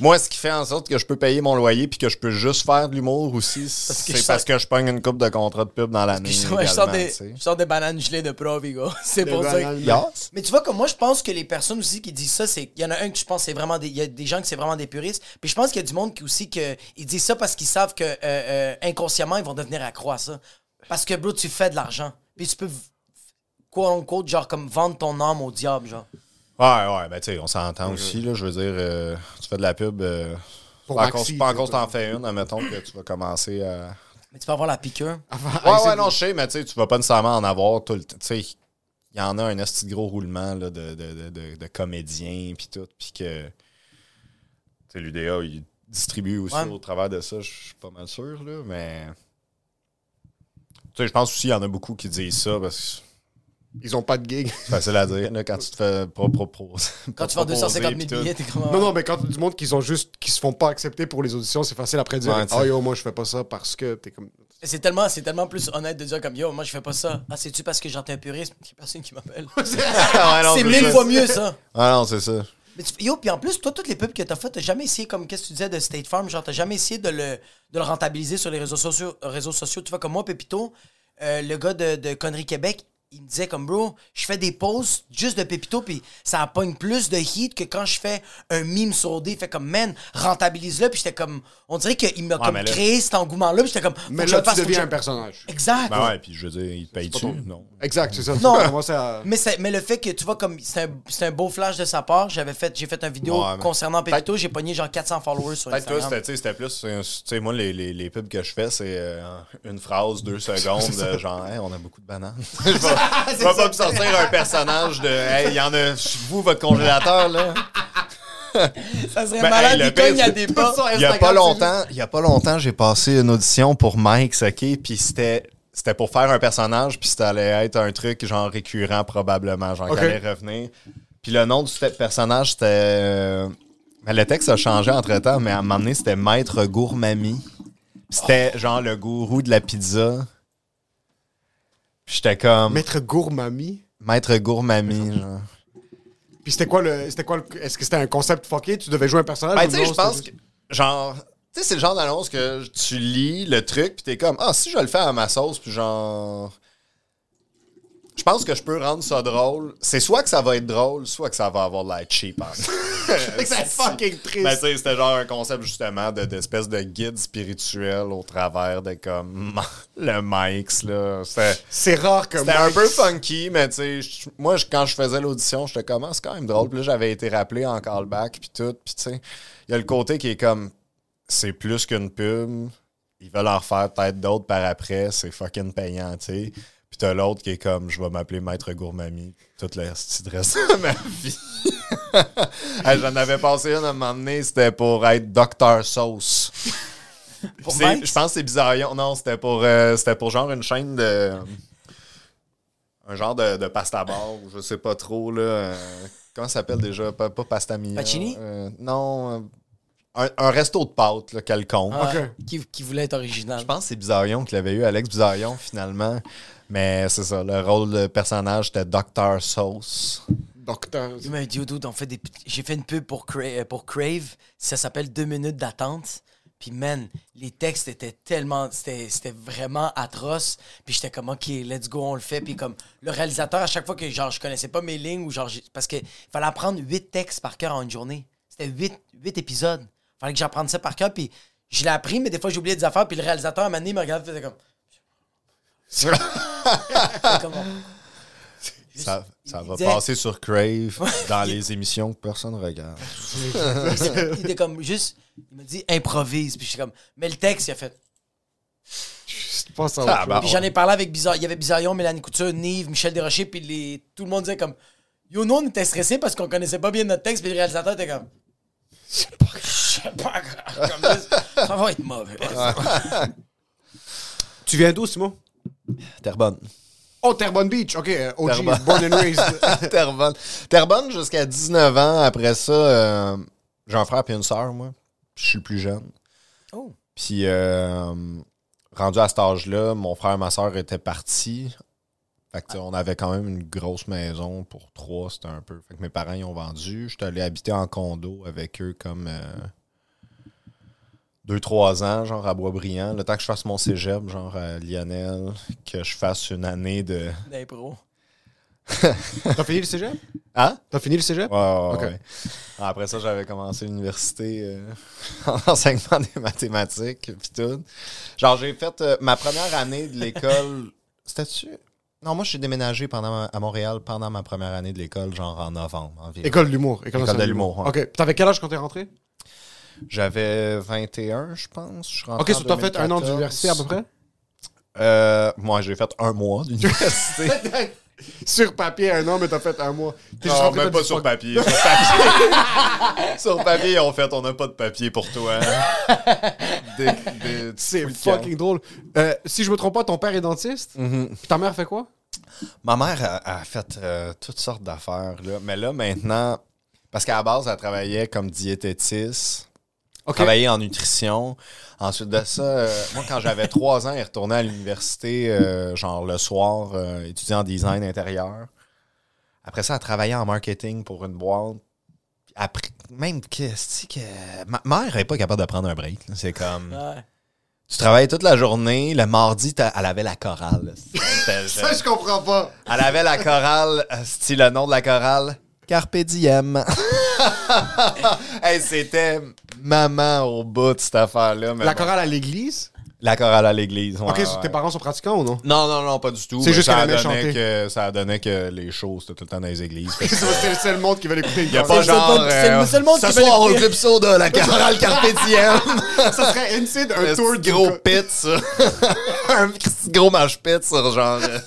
[SPEAKER 5] Moi, ce qui fait en sorte que je peux payer mon loyer puis que je peux juste faire de l'humour aussi, c'est parce que je pogne une coupe de contrat de pub dans l'année.
[SPEAKER 3] Je, je sors des,
[SPEAKER 5] tu sais.
[SPEAKER 3] je sors des bananes gelées de Provigo. C'est pour ça.
[SPEAKER 4] bananes.
[SPEAKER 3] que-
[SPEAKER 5] Yes.
[SPEAKER 3] Mais tu vois, comme moi, je pense que les personnes aussi qui disent ça, c'est. Il y en a un que je pense c'est vraiment des. Il y a des gens qui c'est vraiment des puristes. Puis je pense qu'il y a du monde qui aussi que. Ils disent ça parce qu'ils savent que euh, euh, inconsciemment, ils vont devenir accro à ça. Parce que, bro, tu fais de l'argent. Puis tu peux. Quoi en genre comme vendre ton âme au diable, genre.
[SPEAKER 5] Ouais, ouais, ben tu sais, on s'entend aussi, là, je veux dire, euh, tu fais de la pub, euh, pas encore, t'en fais une, admettons que tu vas commencer à...
[SPEAKER 3] Mais tu peux avoir la piqûre.
[SPEAKER 5] Ouais, ouais, non, je sais, mais tu sais, tu vas pas nécessairement en avoir tout le temps. Tu sais, il y en a un esti de gros roulement là, de, de, de, de, de comédiens, puis tout, puis que. Tu sais, l'UDA, il distribue aussi
[SPEAKER 3] Ouais.
[SPEAKER 5] au travers de ça, je suis pas mal sûr, là, mais. Tu sais, je pense aussi qu'il y en a beaucoup qui disent ça parce que
[SPEAKER 4] Ils ont pas de gig.
[SPEAKER 5] c'est facile à dire, là, quand tu te fais pro, pro, pro-
[SPEAKER 3] Quand tu vends 250 000 billets, t'es comme.
[SPEAKER 4] Non, non, mais quand du monde qui sont juste, qui se font pas accepter pour les auditions, c'est facile après de dire
[SPEAKER 5] Ouais,
[SPEAKER 4] Ah
[SPEAKER 5] sais.
[SPEAKER 4] yo, moi je fais pas ça parce que t'es comme.
[SPEAKER 3] C'est tellement, c'est tellement plus honnête de dire comme yo, moi je fais pas ça. Ah, c'est-tu parce que j'entends un puriste? Il y a personne qui m'appelle.
[SPEAKER 5] Ah,
[SPEAKER 3] c'est mille fois mieux ça.
[SPEAKER 5] Ah non, c'est ça.
[SPEAKER 3] Mais tu- yo, puis en plus, toi, toutes les pubs que t'as faites, t'as jamais essayé, comme qu'est-ce que tu disais de State Farm, genre, t'as jamais essayé de le, de le rentabiliser sur les réseaux sociaux, réseaux sociaux. Tu vois, comme moi, Pépito, euh, le gars de, de Connery Québec, il me disait comme, bro, je fais des posts juste de Pépito, puis ça pogne plus de hit que quand je fais un meme sur OD. Fait comme, man, rentabilise-le, puis j'étais comme, on dirait qu'il m'a comme
[SPEAKER 5] là-
[SPEAKER 3] créé cet engouement-là, puis j'étais comme,
[SPEAKER 4] Mais là, tu deviens un personnage.
[SPEAKER 3] Exact.
[SPEAKER 5] Ben ouais, puis je veux dire, il te paye-tu?
[SPEAKER 4] ton-
[SPEAKER 5] Non?
[SPEAKER 4] Exact, c'est ça.
[SPEAKER 3] Non.
[SPEAKER 4] À-
[SPEAKER 3] Mais, c'est- mais le fait que tu vois comme c'est un, c'est un beau flash de sa part, j'avais fait j'ai fait une vidéo
[SPEAKER 5] Ouais, mais-
[SPEAKER 3] concernant Pépito, j'ai pogné genre 400 followers sur
[SPEAKER 5] Peut-être toi,
[SPEAKER 3] Instagram.
[SPEAKER 5] sais, c'était plus. euh, Tu sais, moi, les, les, les pubs que je fais, c'est euh, une phrase, deux secondes, de genre, Hey, on a beaucoup de bananes. je vais pas me sortir un personnage de, hey, il y en a, vous, votre congélateur, là.
[SPEAKER 3] Ça serait
[SPEAKER 5] Ben,
[SPEAKER 3] malade,
[SPEAKER 5] hey,
[SPEAKER 3] il
[SPEAKER 5] pire,
[SPEAKER 3] à des pas.
[SPEAKER 5] Il y a pas longtemps, il y a pas longtemps, j'ai passé une audition pour Mike, ok, puis c'était. C'était pour faire un personnage, puis ça allait être un truc genre récurrent probablement, genre
[SPEAKER 4] Ok.
[SPEAKER 5] qui allait revenir. Puis le nom du personnage, c'était... euh, mais le texte a changé entre-temps, mais à un moment donné, c'était Maître Gourmami. Puis C'était genre le gourou de la pizza. Puis j'étais comme...
[SPEAKER 4] Maître Gourmami?
[SPEAKER 5] Maître Gourmami, genre.
[SPEAKER 4] Puis c'était quoi le. C'était quoi le- Est-ce que c'était un concept fucké? Tu devais jouer un personnage?
[SPEAKER 5] Ben, tu sais, je pense que, genre, tu sais, c'est le genre d'annonce que tu lis le truc, puis t'es comme, ah, si je le fais à ma sauce, puis genre. Je pense que je peux rendre ça drôle. C'est soit que ça va être drôle, soit que ça va avoir de l'air cheap. hein.
[SPEAKER 4] C'est fucking triste.
[SPEAKER 5] Ben, tu sais, c'était genre un concept justement de- d'espèce de, guide spirituel au travers de comme le Mike's, là.
[SPEAKER 4] C'est rare que
[SPEAKER 5] C'était un peu funky, mais tu sais, moi, je- quand je faisais l'audition, j'étais comme, Ah, c'est quand même drôle. Puis là, j'avais été rappelé en callback, puis tout. Puis tu sais, il y a le côté qui est comme, c'est plus qu'une pub. Ils veulent en refaire peut-être d'autres par après. C'est fucking payant, tu sais. Puis t'as l'autre qui est comme, je vais m'appeler Maître Gourmami toute le reste de ma vie. Hey, J'en avais passé une à un moment donné, c'était pour être Dr Sauce. Je pense que c'est Bizarillon. Non, c'était pour, euh, c'était pour genre une chaîne de. Un genre de, de pasta bar, ou je sais pas trop, là. euh, comment ça s'appelle déjà? Pas, pas pasta mia.
[SPEAKER 3] Pacini?
[SPEAKER 5] euh, non. un, un resto de pâtes, là, quelconque.
[SPEAKER 3] Ah,
[SPEAKER 4] Ok.
[SPEAKER 3] qui, qui voulait être original.
[SPEAKER 5] Je pense que c'est Bizarillon qui l'avait eu, Alex Bizarillon, finalement. Mais c'est ça, le rôle de personnage, c'était Dr Sauce.
[SPEAKER 4] Docteur.
[SPEAKER 3] Il m'a dit, dude, on fait des... j'ai fait une pub pour, Cra- euh, pour Crave. Ça s'appelle Deux minutes d'attente. Puis, man, les textes étaient tellement. C'était c'était vraiment atroce. Puis, j'étais comme, OK, let's go, on le fait. Puis, comme, le réalisateur, à chaque fois que, genre, je connaissais pas mes lignes ou genre. Parce qu'il fallait apprendre huit textes par cœur en une journée. C'était huit, huit épisodes. fallait que j'apprenne ça par cœur. Puis, je l'ai appris, mais des fois, j'ai oublié des affaires. Puis, le réalisateur, à un moment donné, il me regardait, il faisait comme. Comme,
[SPEAKER 5] Ça, ça va
[SPEAKER 3] disait-
[SPEAKER 5] passer sur Crave dans les émissions que personne regarde.
[SPEAKER 3] il était comme juste. Il m'a dit improvise. Puis, j'étais comme. Mais le texte, il a fait.
[SPEAKER 4] Je pense à
[SPEAKER 5] Ah, bah.
[SPEAKER 3] Puis j'en ai parlé avec Bizarre. Il y avait Bizarrion, Mélanie Couture, Nive, Michel Desrochers, puis les... tout le monde disait comme Yo, nous, on était stressés parce qu'on connaissait pas bien notre texte, puis le réalisateur était comme C'est pas grave. Comme ça, ça va être mauvais.
[SPEAKER 4] Tu viens d'où, Simon?
[SPEAKER 5] Terrebonne.
[SPEAKER 4] Oh, Terrebonne Beach. OK, OG,
[SPEAKER 5] Terrebonne.
[SPEAKER 4] born and raised.
[SPEAKER 5] Terrebonne. Terrebonne jusqu'à 19 ans. Après ça, euh, j'ai un frère et une sœur, moi. Je suis le plus jeune.
[SPEAKER 3] Oh.
[SPEAKER 5] Puis, euh, rendu à cet âge-là, mon frère et ma sœur étaient partis. Fait que, tu sais, on avait quand même une grosse maison pour trois, c'était un peu. Fait que mes parents y ont vendu. J'étais allé habiter en condo avec eux comme euh, deux, trois ans, genre à Boisbriand. Le temps que je fasse mon cégep, genre à Lionel, que je fasse une année de.
[SPEAKER 3] D'impro.
[SPEAKER 4] T'as fini le cégep?
[SPEAKER 5] Hein?
[SPEAKER 4] T'as fini le cégep?
[SPEAKER 5] Ouais, ouais,
[SPEAKER 4] Ok.
[SPEAKER 5] ouais. Après ça, j'avais commencé l'université euh, en enseignement des mathématiques, puis tout. Genre, j'ai fait euh, ma première année de l'école. C'était-tu? Non, moi, je suis déménagé pendant ma- à Montréal pendant ma première année de l'école, genre en novembre. environ.
[SPEAKER 4] École de l'humour. École,
[SPEAKER 5] École de l'humour, ouais.
[SPEAKER 4] OK. Puis T'avais quel âge quand t'es rentré?
[SPEAKER 5] J'avais 21, je pense. Je
[SPEAKER 4] OK, so t'as fait un an
[SPEAKER 5] 2014.
[SPEAKER 4] d'université à peu près?
[SPEAKER 5] Euh, moi, j'ai fait un mois d'université.
[SPEAKER 4] sur papier, un an, mais t'as fait un mois. T'es
[SPEAKER 5] Non, même pas sur papier. Sur papier, sur papier, en fait, on n'a pas de papier pour toi. Des- des-
[SPEAKER 4] C'est fucking drôle. Euh, si je me trompe pas, ton père est dentiste?
[SPEAKER 5] Mhm.
[SPEAKER 4] Puis ta mère fait quoi?
[SPEAKER 5] Ma mère a, a fait euh, toutes sortes d'affaires, là. mais là, maintenant, parce qu'à la base, elle travaillait comme diététiste,
[SPEAKER 4] OK.
[SPEAKER 5] travaillait en nutrition. Ensuite de ça, euh, moi, quand j'avais trois ans, elle retournait à l'université, euh, genre le soir, euh, étudier en design intérieur. Après ça, elle travaillait en marketing pour une boîte. Après, même que, c'est que ma mère n'est pas capable de prendre un break. C'est comme,
[SPEAKER 3] Ouais.
[SPEAKER 5] tu travailles toute la journée, le mardi, elle avait la chorale.
[SPEAKER 4] Ça, je comprends pas.
[SPEAKER 5] elle avait la chorale, style le nom de la chorale, Carpe Diem. hey, c'était maman au bout de cette affaire-là.
[SPEAKER 4] La chorale à l'église?
[SPEAKER 5] La chorale à l'église. ouais,
[SPEAKER 4] OK,
[SPEAKER 5] ouais.
[SPEAKER 4] tes parents sont pratiquants ou non?
[SPEAKER 5] Non, non, non, pas du tout.
[SPEAKER 4] C'est juste
[SPEAKER 5] ça
[SPEAKER 4] qu'elle aimait
[SPEAKER 5] donnait
[SPEAKER 4] chanter.
[SPEAKER 5] que Ça donnait que les shows, c'était tout le temps dans les églises.
[SPEAKER 4] C'est le seul monde qui veut l'écouter.
[SPEAKER 5] Il y a
[SPEAKER 3] C'est
[SPEAKER 5] pas
[SPEAKER 3] le seul
[SPEAKER 5] genre.
[SPEAKER 3] monde- c'est le seul monde
[SPEAKER 5] ce
[SPEAKER 3] qui veut
[SPEAKER 5] soir au. Club Soda, la chorale Carpe Diem.
[SPEAKER 4] Ça serait inside un
[SPEAKER 5] Un
[SPEAKER 4] tour du
[SPEAKER 5] gros pit, ça. un petit gros match pit sur genre. euh,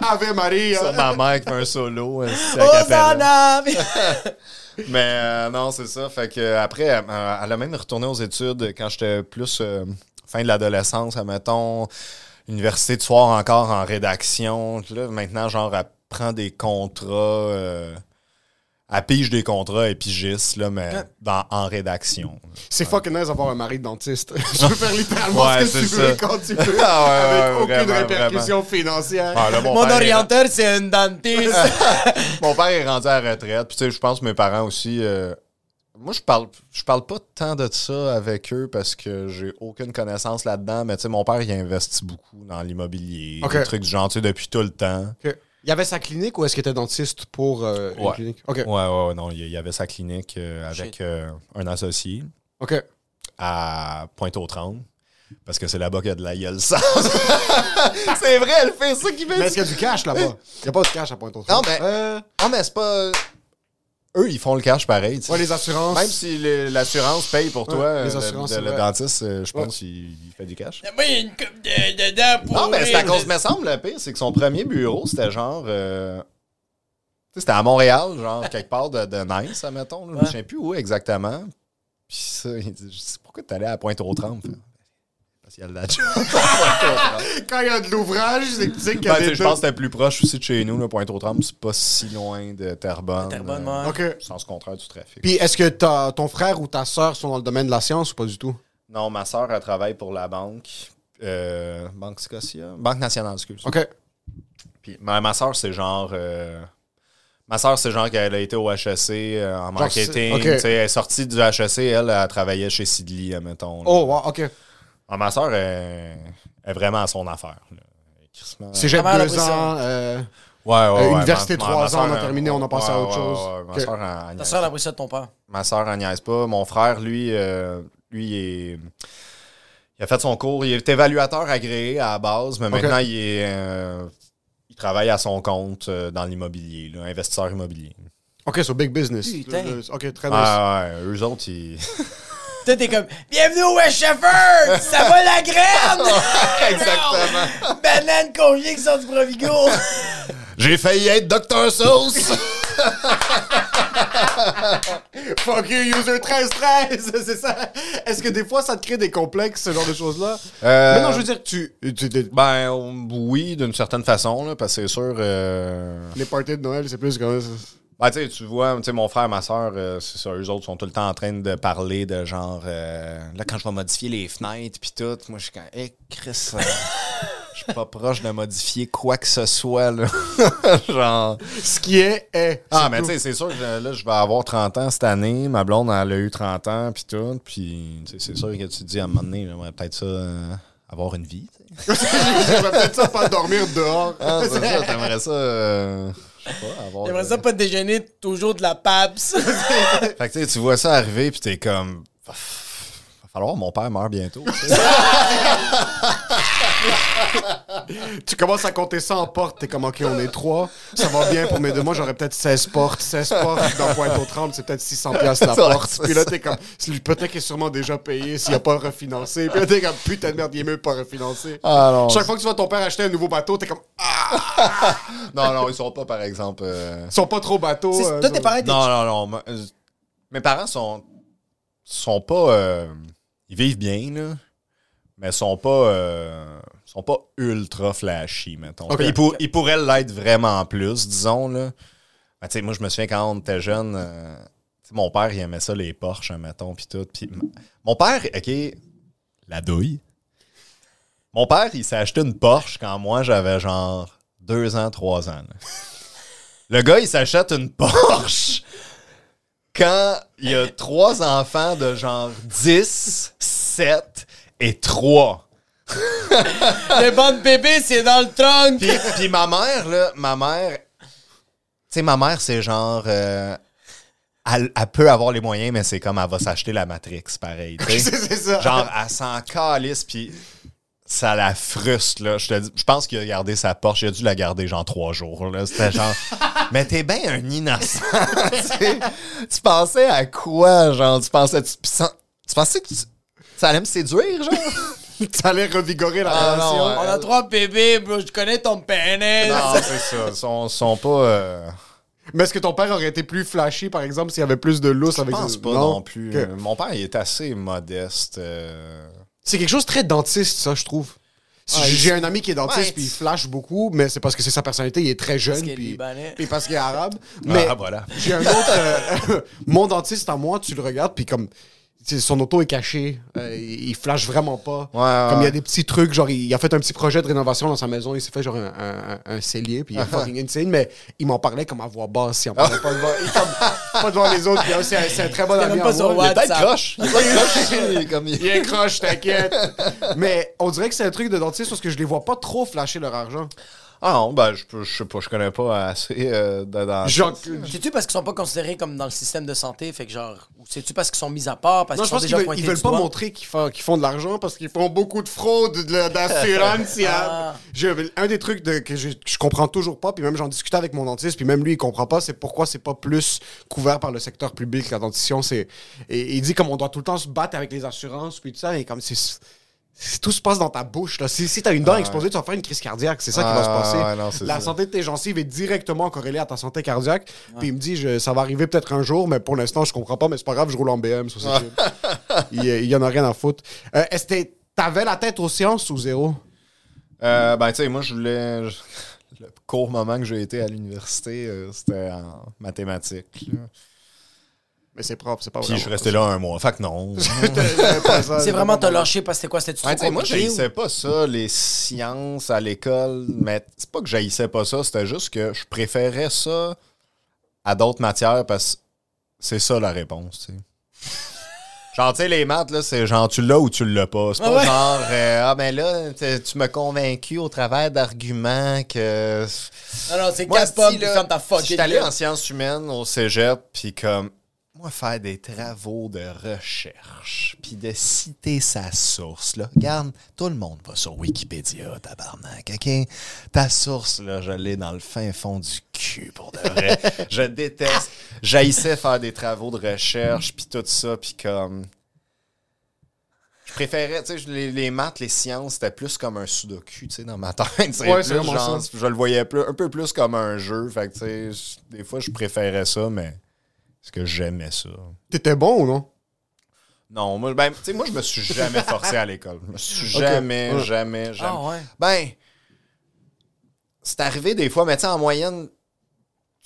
[SPEAKER 4] Ave Maria.
[SPEAKER 5] sur ma mère qui fait un solo. euh, c'est a cappella.
[SPEAKER 3] Hosanna!
[SPEAKER 5] Mais euh, non, c'est ça. Fait que euh, après, euh, elle a même retourné aux études quand j'étais plus euh, fin de l'adolescence, admettons, université de soir encore en rédaction. Là, maintenant, genre, elle prend des contrats. euh, elle pige des contrats et pigiste, là, mais dans, en rédaction.
[SPEAKER 4] C'est fucking nice d'avoir un mari de dentiste. tu peux faire littéralement
[SPEAKER 5] Ouais,
[SPEAKER 4] ce que tu veux
[SPEAKER 5] ça.
[SPEAKER 4] quand tu veux.
[SPEAKER 5] Ah ouais,
[SPEAKER 4] avec
[SPEAKER 5] ouais,
[SPEAKER 4] aucune
[SPEAKER 5] vraiment,
[SPEAKER 4] répercussion financière.
[SPEAKER 5] Ah, là, mon,
[SPEAKER 3] Mon
[SPEAKER 5] père est-
[SPEAKER 3] orienteur, c'est un dentiste.
[SPEAKER 5] mon père est rendu à la retraite. Puis, tu sais, je pense que mes parents aussi. euh, moi, je parle, je parle pas tant de ça avec eux parce que j'ai aucune connaissance là-dedans. Mais, tu sais, mon père, il a investi beaucoup dans l'immobilier, des trucs du genre, tu sais, depuis tout le temps.
[SPEAKER 4] Il y avait sa clinique ou est-ce qu'il était dentiste pour euh, une clinique? OK.
[SPEAKER 5] Ouais, ouais, ouais, non, il y avait sa clinique euh, avec euh, un associé
[SPEAKER 4] OK.
[SPEAKER 5] à Pointe-aux-Trembles. Parce que c'est là-bas qu'il y a de la gueule sale. c'est vrai, elle fait ça qui
[SPEAKER 4] Mais
[SPEAKER 5] fait
[SPEAKER 4] est-ce qu'il y a du cash là-bas? Il n'y a pas de cash à pointe aux
[SPEAKER 5] Non, mais-
[SPEAKER 4] Euh,
[SPEAKER 5] Non, mais c'est pas. Eux, ils font le cash pareil. tu sais.
[SPEAKER 4] ouais, les assurances.
[SPEAKER 5] Même si l'assurance paye pour
[SPEAKER 4] Ouais,
[SPEAKER 5] toi,
[SPEAKER 4] les assurances,
[SPEAKER 5] le, le dentiste, euh, je
[SPEAKER 4] Ouais.
[SPEAKER 5] pense qu'il il fait du cash.
[SPEAKER 3] Moi, il y a une coupe de, de dents pour.
[SPEAKER 5] Non, mais c'est à cause, me semble, le pire, c'est que son premier bureau, c'était genre. euh, tu sais, c'était à Montréal, genre, quelque part de, de Nice, admettons. là. Je me souviens plus où exactement. Puis ça, il dit sais pourquoi t'es allé à Pointe-aux-Trembles Parce qu'il y a de la job. Pointe-aux-Trembles.
[SPEAKER 4] Quand il y a de l'ouvrage, c'est que tu sais qu'il y
[SPEAKER 5] Ben,
[SPEAKER 4] a des
[SPEAKER 5] je pense que c'était plus proche aussi de chez nous, Pointe-aux-Trembles. C'est pas si loin de Terrebonne.
[SPEAKER 3] Terrebonne,
[SPEAKER 5] euh,
[SPEAKER 3] ouais.
[SPEAKER 4] OK.
[SPEAKER 5] Sens contraire du trafic.
[SPEAKER 4] Puis est-ce que ta- ton frère ou ta soeur sont dans le domaine de la science ou pas du tout?
[SPEAKER 5] Non, ma soeur, elle travaille pour la banque. euh, banque Scotia? Banque nationale, excuse.
[SPEAKER 4] OK.
[SPEAKER 5] Puis ma, ma soeur, c'est genre. euh, Ma soeur, c'est genre qu'elle a été au HEC euh, en marketing.
[SPEAKER 4] c'est- ok.
[SPEAKER 5] Tu sais, Elle est sortie du HEC, elle, elle travaillait chez Sidley, admettons. là.
[SPEAKER 4] Oh, wow, ok.
[SPEAKER 5] Ah, ma soeur est, est vraiment à son affaire.
[SPEAKER 4] C'est j'ai deux ans. euh,
[SPEAKER 5] Ouais, ouais,
[SPEAKER 4] Euh,
[SPEAKER 5] ouais,
[SPEAKER 4] université,
[SPEAKER 5] ma-
[SPEAKER 4] trois
[SPEAKER 5] ma
[SPEAKER 4] ans, on a terminé, on a passé à autre
[SPEAKER 5] ouais,
[SPEAKER 4] chose.
[SPEAKER 5] ouais, Ma soeur, elle- elle
[SPEAKER 3] Ta soeur, elle a pris ça de ton père?
[SPEAKER 5] Ma soeur, elle niaise pas. Mon frère, lui, euh, lui est... il a fait son cours. Il est évaluateur agréé à la base, mais maintenant, il est. euh, il travaille à son compte dans l'immobilier, investisseur immobilier.
[SPEAKER 4] Ok, so big business.
[SPEAKER 3] Putain.
[SPEAKER 4] Ok, très nice.
[SPEAKER 5] Ah, ouais, eux autres, ils.
[SPEAKER 3] Toi, t'es comme Bienvenue au West Shepherd! Ça va la graine!
[SPEAKER 5] Exactement.
[SPEAKER 3] Banane congelée qui sort du Provigo!
[SPEAKER 5] J'ai failli être Dr. Sauce!
[SPEAKER 4] Fuck you, user 1313! c'est ça. Est-ce que des fois, ça te crée des complexes, ce genre de choses-là?
[SPEAKER 5] Euh,
[SPEAKER 4] Mais non, je veux dire, tu. tu- tu-
[SPEAKER 5] Ben, oui, d'une certaine façon, là, parce que c'est sûr. euh,
[SPEAKER 4] les parties de Noël, c'est plus comme ça.
[SPEAKER 5] Ben, tu tu vois, mon frère, ma soeur, c'est ça, eux autres sont tout le temps en train de parler de genre, euh, là, quand je vais modifier les fenêtres puis tout, moi, je suis quand, hé, Chris, euh, je suis pas proche de modifier quoi que ce soit, là. genre.
[SPEAKER 4] Ce qui est, est.
[SPEAKER 5] Ah, mais tu sais, c'est sûr que là, je vais avoir 30 ans cette année. Ma blonde, elle a eu 30 ans puis tout. Puis, c'est sûr que tu te dis à un moment donné, j'aimerais peut-être ça, euh, avoir une vie.
[SPEAKER 4] J'aimerais peut-être ça pas dormir dehors.
[SPEAKER 5] Ah, c'est ça, t'aimerais ça, euh, je sais pas, avoir.
[SPEAKER 3] J'aimerais ça pas déjeuner toujours de la PAPS.
[SPEAKER 5] Fait que tu sais, tu vois ça arriver, puis t'es comme. Va falloir que mon père meure bientôt. tu sais.
[SPEAKER 4] Tu commences à compter ça en portes, t'es comme, ok, on est trois, ça va bien pour mes deux. Moi, j'aurais peut-être 16 portes. 16 portes dans Pointe-aux-Trembles, c'est peut-être 600 piastres la porte. Puis là, t'es comme, peut-être qu'il est sûrement déjà payé s'il a pas refinancé. Puis là, t'es comme, putain de merde, il est mieux pas refinancé.
[SPEAKER 5] Ah.
[SPEAKER 4] Chaque fois que tu vois ton père acheter un nouveau bateau, t'es comme, ah,
[SPEAKER 5] Non, non, ils sont pas, par exemple. euh,
[SPEAKER 4] ils sont pas trop bateaux.
[SPEAKER 3] C'est-
[SPEAKER 4] euh,
[SPEAKER 3] Toi, tes parents
[SPEAKER 5] Non, non, non. ma- euh, Mes parents sont. sont pas. euh, Ils vivent bien, là. Mais sont pas. euh, sont pas ultra flashy, mettons.
[SPEAKER 4] Ok.
[SPEAKER 5] Ils, pour- ils pourraient l'être vraiment plus, disons, là. Ben, moi, je me souviens quand on était jeune. euh, mon père, il aimait ça, les Porsche, mettons, puis tout. Mon père, OK, la douille. Mon père, il s'est acheté une Porsche quand moi, j'avais genre deux ans, trois ans. là. Le gars, il s'achète une Porsche quand il y a trois enfants de genre 10, 7 et 3.
[SPEAKER 3] Le de bébé, c'est dans le trunk!
[SPEAKER 5] Puis, puis ma mère, là, ma mère, tu sais, ma mère, c'est genre, euh, elle, elle peut avoir les moyens, mais c'est comme elle va s'acheter la Matrix, pareil.
[SPEAKER 4] C'est ça.
[SPEAKER 5] Genre, elle s'en calisse, puis ça la frustre, là. Je te dis, je pense qu'il a gardé sa Porsche. Il a dû la garder, genre, trois jours, là. C'était genre... Mais t'es bien un innocent. Tu pensais à quoi, genre? Tu pensais... Tu, tu pensais que tu- ça allait me séduire, genre?
[SPEAKER 4] Ça allait revigorer la
[SPEAKER 5] Ah,
[SPEAKER 4] relation.
[SPEAKER 5] non, ouais.
[SPEAKER 3] On a trois bébés, bro. Je connais ton pénis.
[SPEAKER 5] Non, c'est ça. Ils sont, sont pas... euh,
[SPEAKER 4] Mais est-ce que ton père aurait été plus flashy, par exemple, s'il y avait plus de lousse
[SPEAKER 5] Je
[SPEAKER 4] avec
[SPEAKER 5] pense pas non, plus.
[SPEAKER 4] Ok.
[SPEAKER 5] Euh, Mon père, il est assez modeste. euh.
[SPEAKER 4] C'est quelque chose de très dentiste, ça, je trouve. Si
[SPEAKER 5] Ouais,
[SPEAKER 4] J'ai un ami qui est dentiste, puis il flash beaucoup, mais c'est parce que c'est sa personnalité, il est très jeune, puis, parce qu'il est arabe. Mais
[SPEAKER 5] Ah, voilà.
[SPEAKER 4] j'ai un autre... euh, mon dentiste à moi, tu le regardes, puis comme... Son auto est caché, euh, il flash vraiment pas.
[SPEAKER 5] Ouais,
[SPEAKER 4] Comme il y a des petits trucs, genre il, il a fait un petit projet de rénovation dans sa maison, il s'est fait genre un, un, cellier, puis il est fucking insane, mais il m'en parlait comme à voix basse, il en parlait pas devant, il- comme- pas devant les autres, puis, euh, c'est un- c'est un très bon ami
[SPEAKER 3] pas sur.
[SPEAKER 5] Il est peut-être croche. Il est croche,
[SPEAKER 4] t'inquiète. Mais on dirait que c'est un truc de dentiste parce que je les vois pas trop flasher leur argent.
[SPEAKER 5] Ah non, ben, je, peux- je sais pas, je connais pas assez euh, de dans-
[SPEAKER 4] Genre,
[SPEAKER 3] C'est-tu parce qu'ils sont pas considérés comme dans le système de santé? Fait que genre. Ou c'est-tu parce qu'ils sont mis à part? Parce
[SPEAKER 4] non,
[SPEAKER 3] qu'ils
[SPEAKER 4] je
[SPEAKER 3] sont
[SPEAKER 4] pense qu'ils
[SPEAKER 3] déjà
[SPEAKER 4] veulent,
[SPEAKER 3] pointés
[SPEAKER 4] ils veulent
[SPEAKER 3] du
[SPEAKER 4] pas
[SPEAKER 3] doigt?
[SPEAKER 4] montrer qu'ils font, qu'ils font de l'argent parce qu'ils font beaucoup de fraude, de la- d'assurance. il y a-
[SPEAKER 3] Ah.
[SPEAKER 4] Un des trucs de- que je, je comprends toujours pas, puis même j'en discutais avec mon dentiste, puis même lui il comprend pas, c'est pourquoi c'est pas plus couvert par le secteur public la dentition. C'est et, il dit comme on doit tout le temps se battre avec les assurances puis tout ça, et comme c'est- tout se passe dans ta bouche. Là. Si, si t'as une dent explosée, tu vas faire une crise cardiaque. C'est ça qui va se
[SPEAKER 5] Ah,
[SPEAKER 4] passer.
[SPEAKER 5] non,
[SPEAKER 4] la
[SPEAKER 5] ça.
[SPEAKER 4] santé de tes gencives est directement corrélée à ta santé cardiaque. Puis il me dit, je- ça va arriver peut-être un jour, mais pour l'instant, je comprends pas, mais c'est pas grave, je roule en BM. ça, il, il y en a rien à foutre. Euh, Est-ce que t'avais la tête aux sciences ou zéro?
[SPEAKER 5] Euh, ben, tu sais, moi, je voulais. Le court moment que j'ai été à l'université, euh, c'était en mathématiques.
[SPEAKER 4] Mais c'est propre, c'est pas
[SPEAKER 5] Puis je suis resté là un mois. Fait que non.
[SPEAKER 3] C'est vraiment t'as lâché parce que c'était quoi? C'était-tu
[SPEAKER 5] Ouais,
[SPEAKER 3] trop
[SPEAKER 5] moi,
[SPEAKER 3] compliqué? ou-
[SPEAKER 5] pas ça, les sciences à l'école. Mais c'est pas que j'haïssais pas ça, c'était juste que je préférais ça à d'autres matières parce que c'est ça la réponse, tu sais. Genre, tu sais, les maths, là, c'est genre, tu l'as ou tu l'as pas. C'est pas
[SPEAKER 3] Ah ouais.
[SPEAKER 5] genre, euh, ah, ben là, tu m'as convaincu au travers d'arguments que.
[SPEAKER 3] Non, non, c'est quatre pommes, ferme ta fucking
[SPEAKER 5] J'étais allé en sciences humaines au cégep, puis comme, moi, faire des travaux de recherche, puis de citer sa source, là. Regarde, tout le monde va sur Wikipédia, tabarnak, OK? Ta source, là, je l'ai dans le fin fond du cul, pour de vrai. je déteste. J'haïssais faire des travaux de recherche, puis tout ça, puis comme... Je préférais, tu sais, les, les maths, les sciences, c'était plus comme un sudoku, tu sais, dans ma tête.
[SPEAKER 4] Ouais,
[SPEAKER 5] plus genre. Je le voyais plus- un peu plus comme un jeu. Fait que, tu sais, des fois, je préférais ça, mais est-ce que j'aimais ça?
[SPEAKER 4] T'étais bon ou non?
[SPEAKER 5] Non, moi, ben, tu sais, moi, je me suis jamais forcé à l'école. Je me suis jamais,
[SPEAKER 4] Ouais.
[SPEAKER 5] jamais, jamais.
[SPEAKER 3] Ah ouais.
[SPEAKER 5] Ben, c'est arrivé des fois, mais tu sais, en moyenne,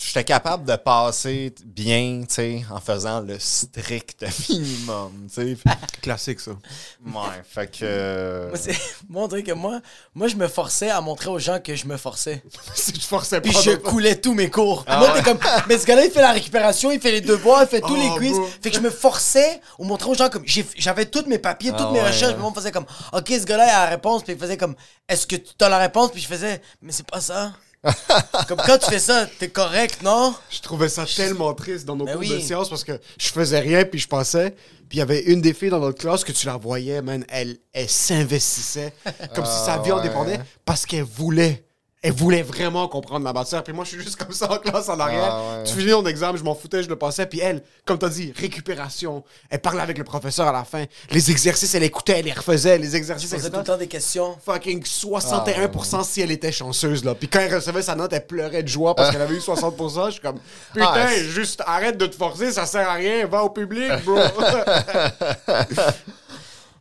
[SPEAKER 5] j'étais capable de passer bien, tu sais, en faisant le strict minimum, tu sais.
[SPEAKER 4] Classique, ça.
[SPEAKER 5] Ouais, fait que... euh,
[SPEAKER 3] Moi, c'est- moi, on dirait que moi, moi, je me forçais à montrer aux gens que je me forçais.
[SPEAKER 4] si tu forçais pas.
[SPEAKER 3] Puis je coulais tous mes cours. moi, t'es comme, mais ce gars-là, il fait la récupération, il fait les devoirs, il fait tous
[SPEAKER 4] Oh,
[SPEAKER 3] les quiz.
[SPEAKER 4] bro.
[SPEAKER 3] Fait que je me forçais ou montrer aux gens comme, j'ai- j'avais tous mes papiers, toutes
[SPEAKER 5] Ah
[SPEAKER 3] mes
[SPEAKER 5] ouais,
[SPEAKER 3] recherches.
[SPEAKER 5] ouais.
[SPEAKER 3] Puis on faisait comme, ok, ce gars-là, il a la réponse. Puis il faisait comme, est-ce que tu as la réponse? Puis je faisais, mais c'est pas ça. comme quand tu fais ça, t'es correct, non?
[SPEAKER 4] Je trouvais ça tellement triste dans nos
[SPEAKER 3] Ben
[SPEAKER 4] cours
[SPEAKER 3] oui.
[SPEAKER 4] de sciences parce que je faisais rien puis je passais. Puis il y avait une des filles dans notre classe que tu la voyais, man, elle, elle s'investissait comme si sa vie en
[SPEAKER 5] ouais.
[SPEAKER 4] dépendait parce qu'elle voulait. Elle voulait vraiment comprendre la matière. Puis moi, je suis juste comme ça en classe en arrière.
[SPEAKER 5] Ah ouais.
[SPEAKER 4] Tu finis ton examen, je m'en foutais, je le passais. Puis elle, comme t'as dit, récupération. Elle parlait avec le professeur à la fin. Les exercices, elle écoutait, elle les refaisait. Les exercices,
[SPEAKER 3] faisais tout le temps des questions.
[SPEAKER 4] Fucking 61% si elle était chanceuse, là. Puis quand elle recevait sa note, elle pleurait de joie parce qu'elle avait eu 60%. Je suis comme, putain,
[SPEAKER 5] Ah, c'est-
[SPEAKER 4] juste arrête de te forcer, ça sert à rien, va au public, bro.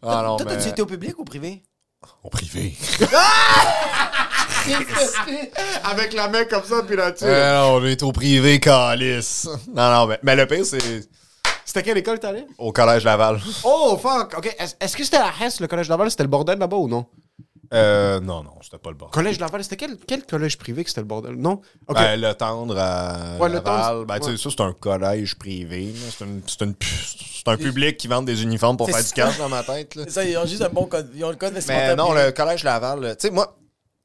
[SPEAKER 5] Ah non,
[SPEAKER 3] Toi,
[SPEAKER 5] mais...
[SPEAKER 3] t'as-tu été au public ou au privé?
[SPEAKER 5] Au privé.
[SPEAKER 4] Avec la main comme ça, puis là, tu
[SPEAKER 5] Euh, non, on est au privé, calice. Non, non, mais, mais le pire, c'est
[SPEAKER 4] C'était quelle école t'allais?
[SPEAKER 5] au collège Laval.
[SPEAKER 4] Oh, fuck, ok. Est-ce que c'était la Hesse, le collège Laval? C'était le bordel là-bas ou non?
[SPEAKER 5] Euh, non, non, c'était pas le bord.
[SPEAKER 4] Collège Laval, c'était quel, quel collège privé que c'était le bordel? Non?
[SPEAKER 5] Ben, le tendre à
[SPEAKER 4] Ouais, le
[SPEAKER 5] Laval,
[SPEAKER 4] Tendre,
[SPEAKER 5] ben, tu
[SPEAKER 4] ouais.
[SPEAKER 5] sais, ça, c'est un collège privé. C'est une- c'est une- c'est un public qui vend des uniformes pour
[SPEAKER 3] C'est
[SPEAKER 5] faire du cash dans ma tête. là.
[SPEAKER 3] C'est ça, ils ont juste un bon code. Ils ont le code.
[SPEAKER 5] Mais non,
[SPEAKER 3] privé.
[SPEAKER 5] le collège Laval, tu sais, moi,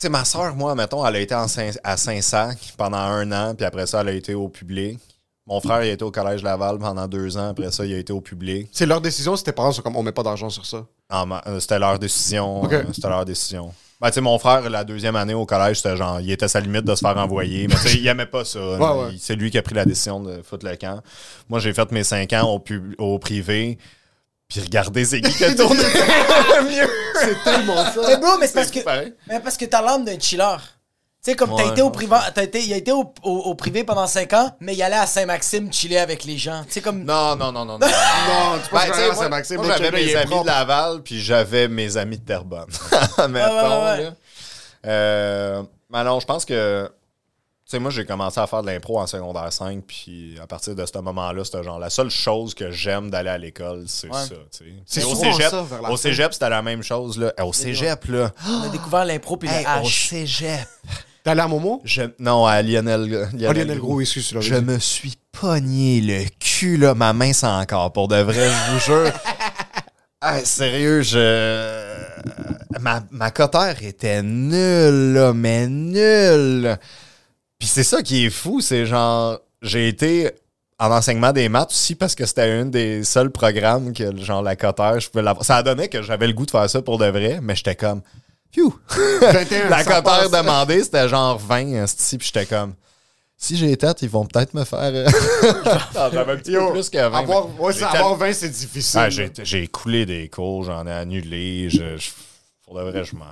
[SPEAKER 5] tu sais, ma soeur, moi, mettons, elle a été en Saint- à Saint-Sac pendant un an, puis après ça, elle a été au public. Mon frère, il a été au collège Laval pendant deux ans, après ça, il a été au public.
[SPEAKER 4] C'est leur décision, si tes parents sont comme, on met pas d'argent sur ça.
[SPEAKER 5] Ma- euh, C'était leur décision. Euh, C'était leur décision. Ben, tu sais, mon frère, la deuxième année au collège, c'était genre, il était à sa limite de se faire envoyer. Mais il aimait pas ça.
[SPEAKER 4] ouais.
[SPEAKER 5] C'est lui qui a pris la décision de foutre le camp. Moi, j'ai fait mes cinq ans au, pub- au privé. Puis regardez, c'est qui qui a tourné mieux.
[SPEAKER 4] C'est tellement ça.
[SPEAKER 3] Mais bro, mais c'est parce que. Mais parce que t'as l'âme d'un chiller. Tu sais, comme t'as été au privé, t'as été, il a été au, au- au privé pendant 5 ans, mais il allait à Saint-Maxime chiller avec les gens. Tu sais, comme.
[SPEAKER 5] Non, non, non, non, non.
[SPEAKER 4] Non, tu
[SPEAKER 5] Ben, tu
[SPEAKER 4] que
[SPEAKER 5] sais,
[SPEAKER 4] c'est
[SPEAKER 5] moi, j'avais mes amis de. Laval, puis j'avais mes amis de Terrebonne. Mettons,
[SPEAKER 3] ouais, ouais.
[SPEAKER 5] là. Euh, mais non, je pense que... Tu sais, moi, j'ai commencé à faire de l'impro en secondaire 5, puis à partir de ce moment-là, c'était genre la seule chose que j'aime d'aller à l'école, c'est
[SPEAKER 3] Ouais.
[SPEAKER 5] ça.
[SPEAKER 4] C'est
[SPEAKER 5] au cégep,
[SPEAKER 4] ça, vers la
[SPEAKER 5] au cégep, c'était la même chose, là. Au cégep, là.
[SPEAKER 3] On a découvert l'impro puis
[SPEAKER 5] Hey, au cégep.
[SPEAKER 4] T'es allé à Momo?
[SPEAKER 5] Je- non, à Lionel, Lionel,
[SPEAKER 4] Ah, Lionel Gros, excuse, l'avais
[SPEAKER 5] Je me suis pogné le cul, là. Ma main, c'est encore. Pour de vrai, je vous jure. Ah, sérieux, je. Ma, ma cotère était nulle, là, mais nulle. Puis c'est ça qui est fou, c'est genre. J'ai été en enseignement des maths aussi parce que c'était un des seuls programmes que, genre, la cotère, je pouvais l'avoir. Ça a donné que j'avais le goût de faire ça pour de vrai, mais j'étais comme. Phew!
[SPEAKER 4] 21,
[SPEAKER 5] La
[SPEAKER 4] passe.
[SPEAKER 5] demandée, c'était genre 20, esti, puis j'étais comme. Si j'ai tête, ils vont peut-être me faire. euh, Non, J'avais un petit peu
[SPEAKER 4] Yo,
[SPEAKER 5] plus que 20.
[SPEAKER 4] avoir,
[SPEAKER 5] mais
[SPEAKER 4] ouais, avoir 20, c'est difficile.
[SPEAKER 5] Ah, j'ai, coulé des cours, j'en ai annulé. Je, je- pour de vrai, je m'en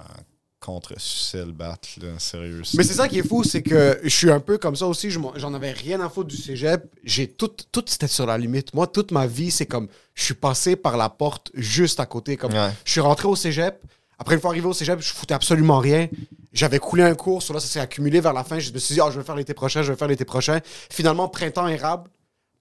[SPEAKER 5] contre-suçais le battre, là, sérieux.
[SPEAKER 4] Mais c'est ça qui est fou, c'est que je suis un peu comme ça aussi. J'en avais rien à foutre du cégep. J'ai tout, tout c'était sur la limite. Moi, toute ma vie, c'est comme je suis passé par la porte juste à côté. Comme
[SPEAKER 5] Ouais.
[SPEAKER 4] je suis rentré au cégep. Après, une fois arrivé au cégep, je foutais absolument rien. J'avais coulé un cours. Là, ça s'est accumulé vers la fin. Je me suis dit, ah, je vais le faire l'été prochain, je vais le faire l'été prochain. Finalement, printemps érable.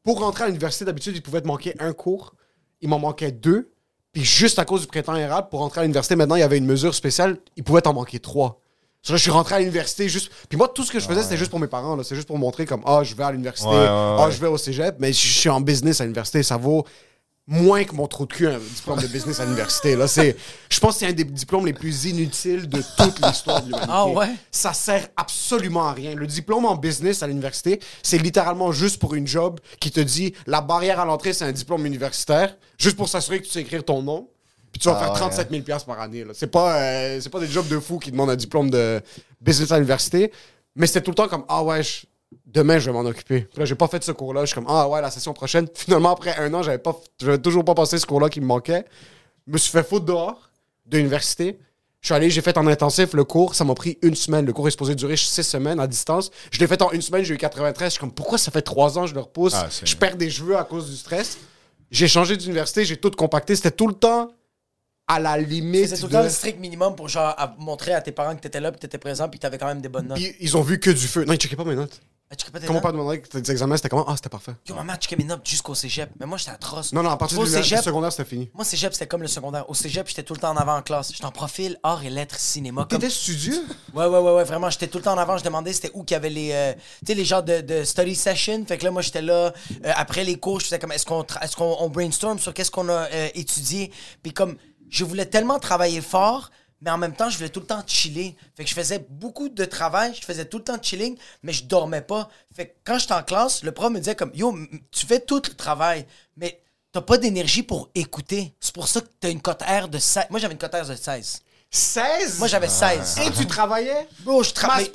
[SPEAKER 4] Pour rentrer à l'université, d'habitude, il pouvait te manquer un cours. Il m'en manquait deux. Puis juste à cause du printemps érable, pour rentrer à l'université, maintenant, il y avait une mesure spéciale. Il pouvait t'en manquer trois. So là, je suis rentré à l'université juste. Puis moi, tout ce que je faisais, c'était juste pour mes parents. C'est juste pour montrer comme, ah, je vais à l'université,
[SPEAKER 5] Ouais, ouais, ouais.
[SPEAKER 4] je vais au cégep. Mais je suis en business à l'université. Ça vaut moins que mon trou de cul un diplôme de business à l'université. Là, c'est, je pense que c'est un des diplômes les plus inutiles de toute l'histoire de l'humanité.
[SPEAKER 3] Ah ouais?
[SPEAKER 4] Ça sert absolument à rien. Le diplôme en business à l'université, c'est littéralement juste pour une job qui te dit la barrière à l'entrée, c'est un diplôme universitaire, juste pour s'assurer que tu sais écrire ton nom. Puis tu vas
[SPEAKER 5] Ah
[SPEAKER 4] faire
[SPEAKER 5] ouais.
[SPEAKER 4] 37 000 piastres par année. là. C'est pas, euh, c'est pas des jobs de fou qui demandent un diplôme de business à l'université. Mais c'était tout le temps comme Ah ouais, je- demain je vais m'en occuper. Puis là, j'ai pas fait ce cours-là. Je suis comme Ah ouais, la session prochaine. Finalement, après un an, j'avais pas, j'avais toujours pas passé ce cours-là qui me manquait. Je me suis fait foutre dehors de l'université. Je suis allé, j'ai fait en intensif le cours. Ça m'a pris une semaine. Le cours est supposé durer six semaines à distance. Je l'ai fait en une semaine, j'ai eu 93. Je suis comme Pourquoi ça fait trois ans que je le repousse?
[SPEAKER 5] Ah, c'est-
[SPEAKER 4] Je perds des cheveux à cause du stress. J'ai changé d'université, j'ai tout compacté. C'était tout le temps à la limite.
[SPEAKER 3] C'est tout le
[SPEAKER 4] de-
[SPEAKER 3] temps le strict minimum pour genre à montrer à tes parents que t'étais là, puis t'étais présent, puis que t'avais quand même des bonnes notes.
[SPEAKER 4] Puis ils ont vu que du feu. Non, ils checkaient pas mes notes. Comment pas demander que tes examens, c'était comment? Ah, c'était parfait.
[SPEAKER 3] Yo, maman, checkais mes notes jusqu'au cégep. Mais moi, j'étais atroce.
[SPEAKER 4] Non, non, à partir du
[SPEAKER 3] cégep,
[SPEAKER 4] secondaire, c'était fini.
[SPEAKER 3] moi, cégep, c'était comme le secondaire. Au cégep, j'étais tout le temps en avant en classe. J'étais en profil, art et lettres, cinéma.
[SPEAKER 4] T'étais studieux?
[SPEAKER 3] Ouais, ouais, ouais, ouais, vraiment, j'étais tout le temps en avant. Je demandais c'était où qu'il y avait les, euh, tu sais, les genres de, de study session. Fait que là, moi, j'étais là. euh, après les cours, je faisais comme, est-ce qu'on qu'on on brainstorm sur qu'est-ce qu'on a euh, étudié? Puis comme, je voulais tellement travailler fort, mais en même temps, je voulais tout le temps chiller. Fait que je faisais beaucoup de travail, je faisais tout le temps de chilling, mais je dormais pas. Fait que quand j'étais en classe, le prof me disait comme, yo, tu fais tout le travail, mais t'as pas d'énergie pour écouter. C'est pour ça que t'as une cote R de 16. Moi, j'avais une cote R de 16.
[SPEAKER 4] 16
[SPEAKER 3] Moi, j'avais 16.
[SPEAKER 4] Et tu travaillais?
[SPEAKER 3] Bro, je travaillais.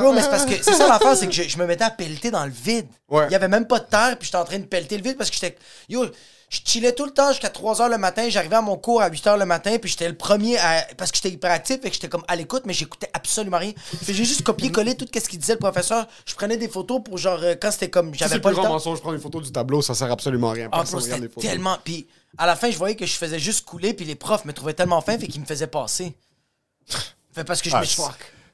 [SPEAKER 3] Bro, mais c'est parce que c'est ça l'affaire, c'est que je, je me mettais à pelleter dans le vide.
[SPEAKER 4] Ouais.
[SPEAKER 3] Il y avait même pas de terre, puis j'étais en train de pelleter le vide parce que j'étais. Yo, je chillais tout le temps jusqu'à 3 h le matin. J'arrivais à mon cours à 8 h le matin, puis j'étais le premier à. Parce que j'étais hyperactif, et que j'étais comme à l'écoute, mais j'écoutais absolument rien. Puis j'ai juste copié-collé tout ce qu'il disait le professeur. Je prenais des photos pour genre. euh, Quand c'était comme. J'avais
[SPEAKER 4] le
[SPEAKER 3] pas
[SPEAKER 4] plus
[SPEAKER 3] le
[SPEAKER 4] grand
[SPEAKER 3] temps.
[SPEAKER 4] mensonge. Je prends une photo du tableau, ça sert absolument à rien.
[SPEAKER 3] Ah, bro,
[SPEAKER 4] les photos.
[SPEAKER 3] tellement. Puis à la fin, je voyais que je faisais juste couler, puis les profs me trouvaient tellement fin, fait qu'ils me faisaient passer. Fait parce que je
[SPEAKER 5] Ah,
[SPEAKER 3] me
[SPEAKER 5] c'est-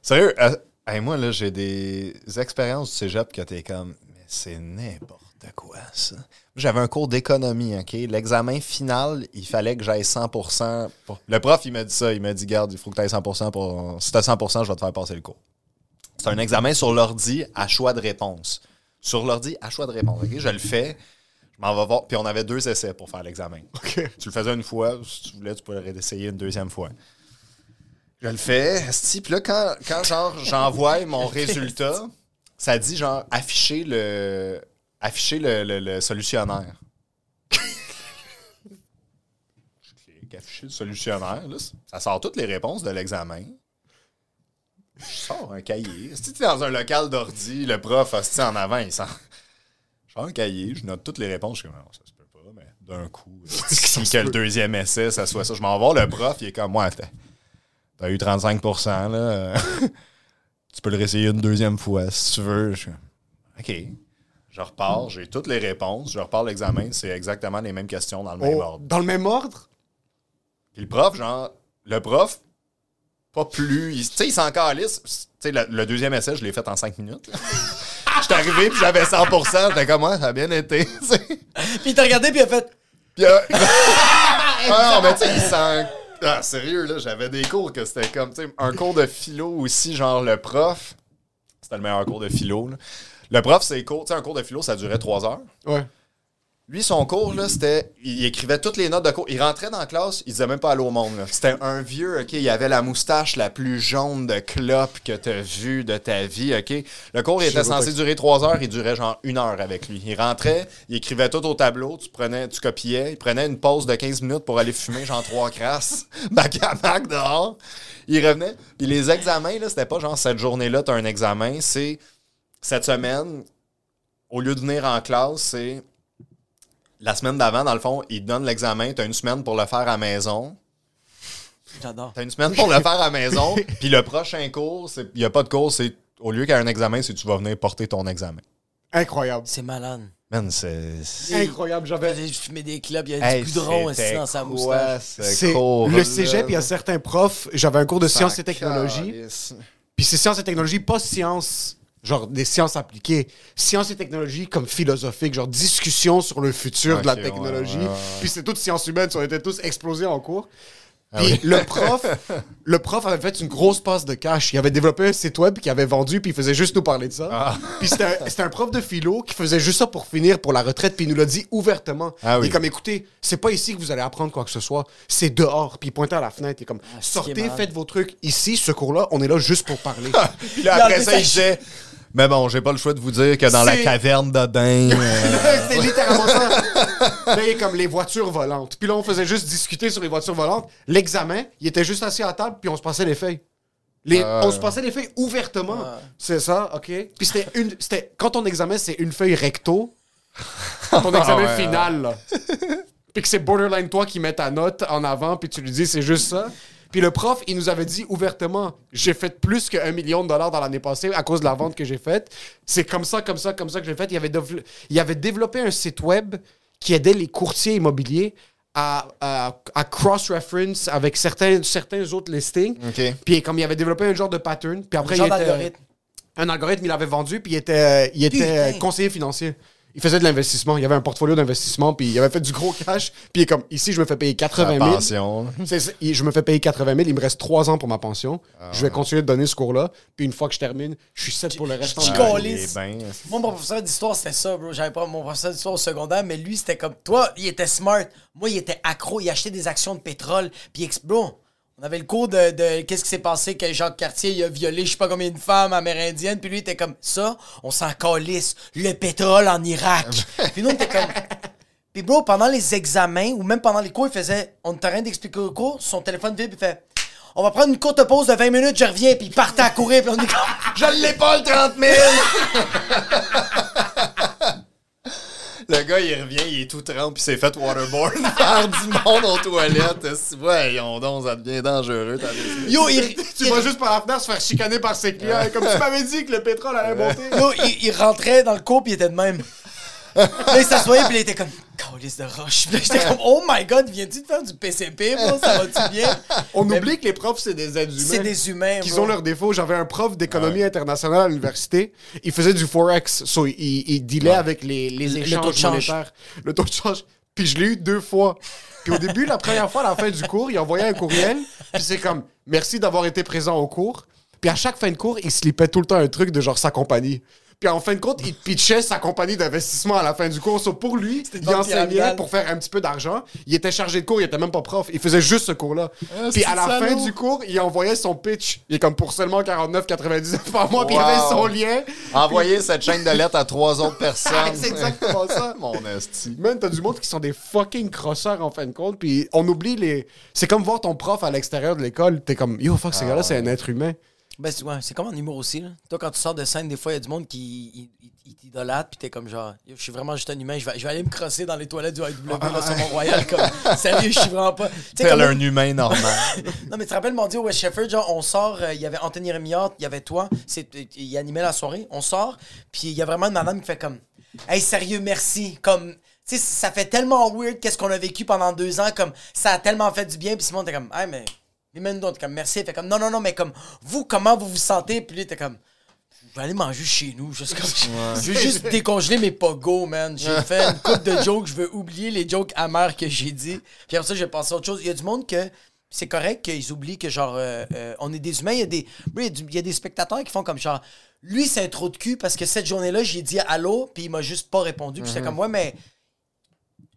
[SPEAKER 5] Sérieux, euh, hey, moi, là, j'ai des expériences du cégep que t'es comme, mais c'est n'importe quoi, ça? J'avais un cours d'économie, OK? L'examen final, il fallait que j'aille 100 pour- Le prof, il m'a dit ça. Il m'a dit, garde, il faut que tu ailles 100 pour... Si t'as 100% je vais te faire passer le cours. C'est un examen sur l'ordi à choix de réponse. Sur l'ordi à choix de réponse, OK? Je le fais. Je m'en vais voir. Puis on avait deux essais pour faire l'examen. Tu le faisais une fois. Si tu voulais, tu pourrais essayer une deuxième fois. Je le fais, puis là, quand, quand genre, j'envoie mon résultat, ça dit, genre, afficher le, afficher le, le- le solutionnaire. je clique, afficher le solutionnaire, là, ça sort toutes les réponses de l'examen. Je sors un cahier. Si tu es dans un local d'ordi, le prof, esti, en avant, il sort. Je sors un cahier, je note toutes les réponses, je suis comme, non, ça se peut pas, mais d'un coup, si que le deuxième essai, ça soit ça. Je m'en vais le prof, il est comme, moi, t'as eu 35 là. tu peux le réessayer une deuxième fois si tu veux. Je OK. Je repars, j'ai toutes les réponses, je repars l'examen, c'est exactement les mêmes questions dans le même
[SPEAKER 4] Oh,
[SPEAKER 5] ordre.
[SPEAKER 4] Dans le même ordre?
[SPEAKER 5] Puis le prof, genre, le prof, pas plus. Tu sais, il s'en calisse. Tu sais, le, le deuxième essai, je l'ai fait en 5 minutes. J'étais arrivé, puis j'avais 100% J'étais comme, ouais, ça a bien été.
[SPEAKER 3] Puis il t'a regardé, puis il a fait.
[SPEAKER 5] Puis, euh, ah non, mais tu sais, il s'en. Ah, sérieux, là, j'avais des cours que c'était comme, tu sais, un cours de philo aussi, genre le prof. C'était le meilleur cours de philo, là. Le prof, c'est cours, tu sais, un cours de philo, ça durait 3 heures.
[SPEAKER 4] Ouais.
[SPEAKER 5] Lui, son cours, là, c'était. Il écrivait toutes les notes de cours. Il rentrait dans la classe, il disait même pas allô au monde. C'était un vieux, OK? Il avait la moustache la plus jaune de clope que t'as vue de ta vie, OK? Le cours, il était censé durer trois heures, il durait genre une heure avec lui. Il rentrait, il écrivait tout au tableau, tu prenais, tu copiais, il prenait une pause de 15 minutes pour aller fumer, genre trois crasses, bac à bac dehors. Il revenait. Puis les examens, là, c'était pas genre cette journée-là, t'as un examen, c'est cette semaine, au lieu de venir en classe, c'est la semaine d'avant, dans le fond, ils te donnent l'examen, tu as une semaine pour le faire à la maison.
[SPEAKER 3] J'adore.
[SPEAKER 5] Tu as une semaine pour le faire à la maison, puis le prochain cours, il n'y a pas de cours, c'est au lieu qu'il y ait un examen, c'est tu vas venir porter ton examen.
[SPEAKER 4] Incroyable.
[SPEAKER 3] C'est malade.
[SPEAKER 5] Man, c'est. c'est-
[SPEAKER 4] Incroyable. J'avais.
[SPEAKER 3] Il fumait des clubs, il y a
[SPEAKER 5] Hey,
[SPEAKER 3] du goudron aussi dans sa moustache.
[SPEAKER 5] ce
[SPEAKER 4] C'est le cégep, il y a certains profs. J'avais un cours de sciences et technologies. Puis c'est sciences et technologies, pas sciences, genre des sciences appliquées. Sciences et technologies comme philosophiques, genre discussion sur le futur de la technologie.
[SPEAKER 5] ouais, ouais, ouais.
[SPEAKER 4] Puis c'est toutes sciences humaines, on était tous explosés en cours. Puis le prof, le prof avait fait une grosse passe de cash. Il avait développé un site web qu'il avait vendu, puis il faisait juste nous parler de ça. Puis c'était un, prof de philo qui faisait juste ça pour finir pour la retraite, puis il nous l'a dit ouvertement.
[SPEAKER 5] Ah oui.
[SPEAKER 4] Il est comme, écoutez, c'est pas ici que vous allez apprendre quoi que ce soit, c'est dehors. Puis il pointait à la fenêtre, il est comme,
[SPEAKER 3] Ah,
[SPEAKER 4] sortez, faites vos trucs. Ici, ce cours-là, on est là juste pour parler.
[SPEAKER 5] Puis là,
[SPEAKER 3] Il a
[SPEAKER 5] après ça, il disait Mais bon, j'ai pas le choix de vous dire que dans la caverne d'Odin. euh,
[SPEAKER 4] c'est littéralement ça. Là, il est comme les voitures volantes. Puis là, on faisait juste discuter sur les voitures volantes. L'examen, il était juste assis à la table, puis on se passait les feuilles. Les,
[SPEAKER 5] Ah,
[SPEAKER 4] on se passait les feuilles ouvertement. C'est ça, OK? Puis c'était une. C'était, quand ton examen, c'est une feuille recto. Ton examen
[SPEAKER 5] ouais,
[SPEAKER 4] final, là. Puis que c'est borderline toi qui mets ta note en avant, puis tu lui dis c'est juste ça. Puis le prof, il nous avait dit ouvertement j'ai fait plus qu'un million de dollars dans l'année passée à cause de la vente que j'ai faite. C'est comme ça, comme ça, comme ça que j'ai fait. Il avait, il avait développé un site web qui aidait les courtiers immobiliers à, à- à cross-reference avec certains, certains autres listings. Puis comme il avait développé un genre de pattern. Puis après,
[SPEAKER 3] genre
[SPEAKER 4] il était- un algorithme, il avait vendu, puis il était, il était
[SPEAKER 3] Putain.
[SPEAKER 4] conseiller financier. Il faisait de l'investissement. Il avait un portfolio d'investissement, puis il avait fait du gros cash. Puis il est comme, ici, je me fais payer 80 000.
[SPEAKER 5] pension.
[SPEAKER 4] Je me fais payer 80 000. Il me reste 3 ans pour ma pension.
[SPEAKER 5] Ah.
[SPEAKER 4] Je vais continuer de donner ce cours-là. Puis une fois que je termine, je suis set pour le reste.
[SPEAKER 3] je
[SPEAKER 4] de
[SPEAKER 5] est bien.
[SPEAKER 3] Moi, mon professeur d'histoire, c'était ça, bro. J'avais pas mon professeur d'histoire au secondaire, mais lui, c'était comme. Toi, il était smart. Moi, il était accro. Il achetait des actions de pétrole. Puis, bro, on avait le cours de, de qu'est-ce qui s'est passé que Jacques Cartier, il a violé je sais pas combien de femmes amérindiennes. Puis lui, il était comme ça. On s'en calisse. Le pétrole en Irak. puis nous, on était comme. Puis, bro, pendant les examens ou même pendant les cours, il faisait. On était en train d'expliquer le cours. Son téléphone vibre, il fait. On va prendre une courte pause de 20 minutes, je reviens. Puis il partait à courir. Puis on est comme.
[SPEAKER 5] Je l'ai pas, le 30 000! Le gars, il revient, il est tout trempe, puis s'est fait waterboard par du monde aux toilettes. Ouais, on donc, ça devient dangereux.
[SPEAKER 3] Yo, il,
[SPEAKER 4] Tu vas juste par la fenêtre se faire chicaner par ses clients. Comme tu m'avais dit que le pétrole allait monter.
[SPEAKER 3] Yo, il, il rentrait dans le cours puis il était de même. Là, il s'assoyait puis il était comme Calice de roche. Puis là, j'étais comme Oh my god, viens-tu de faire du PCP, bro? Ça va-tu bien?
[SPEAKER 4] On
[SPEAKER 3] Mais
[SPEAKER 4] oublie que les profs, c'est des êtres humains.
[SPEAKER 3] C'est des humains, bro.
[SPEAKER 4] ont leurs défauts. J'avais un prof d'économie internationale à l'université. Il faisait du Forex. So, il, il dealait avec les, les
[SPEAKER 3] Le
[SPEAKER 4] échanges
[SPEAKER 3] taux de change.
[SPEAKER 4] monétaires. Le taux de change. Puis je l'ai eu deux fois. Puis au début, la première fois, à la fin du cours, il envoyait un courriel. Puis c'est comme Merci d'avoir été présent au cours. Puis à chaque fin de cours, il slipait tout le temps un truc de genre sa compagnie. Puis en fin de compte, il pitchait sa compagnie d'investissement à la fin du cours. So, pour lui, il enseignait pour faire un petit peu d'argent. Il était chargé de cours, il était même pas prof. Il faisait juste ce cours-là. Puis
[SPEAKER 5] c'est
[SPEAKER 4] à la
[SPEAKER 5] salaud.
[SPEAKER 4] fin du cours, il envoyait son pitch. Il est comme pour seulement 49,99 par mois. Puis il avait
[SPEAKER 5] Wow.
[SPEAKER 4] son lien.
[SPEAKER 5] Envoyer cette chaîne de lettres à trois autres personnes.
[SPEAKER 4] C'est exactement ça.
[SPEAKER 5] Mon esti.
[SPEAKER 4] Man, t'as du monde qui sont des fucking crosseurs en fin de compte. Puis on oublie les. C'est comme voir ton prof à l'extérieur de l'école. T'es comme, yo, fuck, ce gars-là, c'est un être humain.
[SPEAKER 3] Ben, c'est ouais, comme en humour aussi. Là. Toi, quand tu sors de scène, des fois, il y a du monde qui t'idolâtre, puis t'es comme genre, je suis vraiment juste un humain, je vais, je vais aller me crosser dans les toilettes du AEW là, sur Mont-Royal. Comme, sérieux, je suis vraiment pas. Tu sais,
[SPEAKER 5] Tel
[SPEAKER 3] comme-
[SPEAKER 5] un humain normal.
[SPEAKER 3] Non, mais tu te rappelles, mon Dieu, West Shefford, genre, on sort, euh, il y avait Anthony Rémillard, il y avait toi, il animait la soirée, on sort, puis il y a vraiment une madame qui fait comme, hey, sérieux, merci, comme, tu sais, ça fait tellement weird qu'est-ce qu'on a vécu pendant deux ans, comme, ça a tellement fait du bien, puis Simon, t'es comme, hey, mais, mais même d'autres, comme, merci, il fait comme, non, non, non, mais comme, vous, comment vous vous sentez, puis lui, t'es comme, je vais aller manger chez nous. Juste comme, Je veux juste décongeler mes pogos, man. J'ai fait une coupe de jokes. Je veux oublier les jokes amers que j'ai dit. Puis après ça, je vais passer à autre chose. Il y a du monde que c'est correct qu'ils oublient que, genre, euh, euh, on est des humains. Il y, a des, il, y a des spectateurs qui font comme, genre, lui, c'est un trou de cul parce que cette journée-là, j'ai dit allô, puis il m'a juste pas répondu. Puis j'étais comme, ouais, mais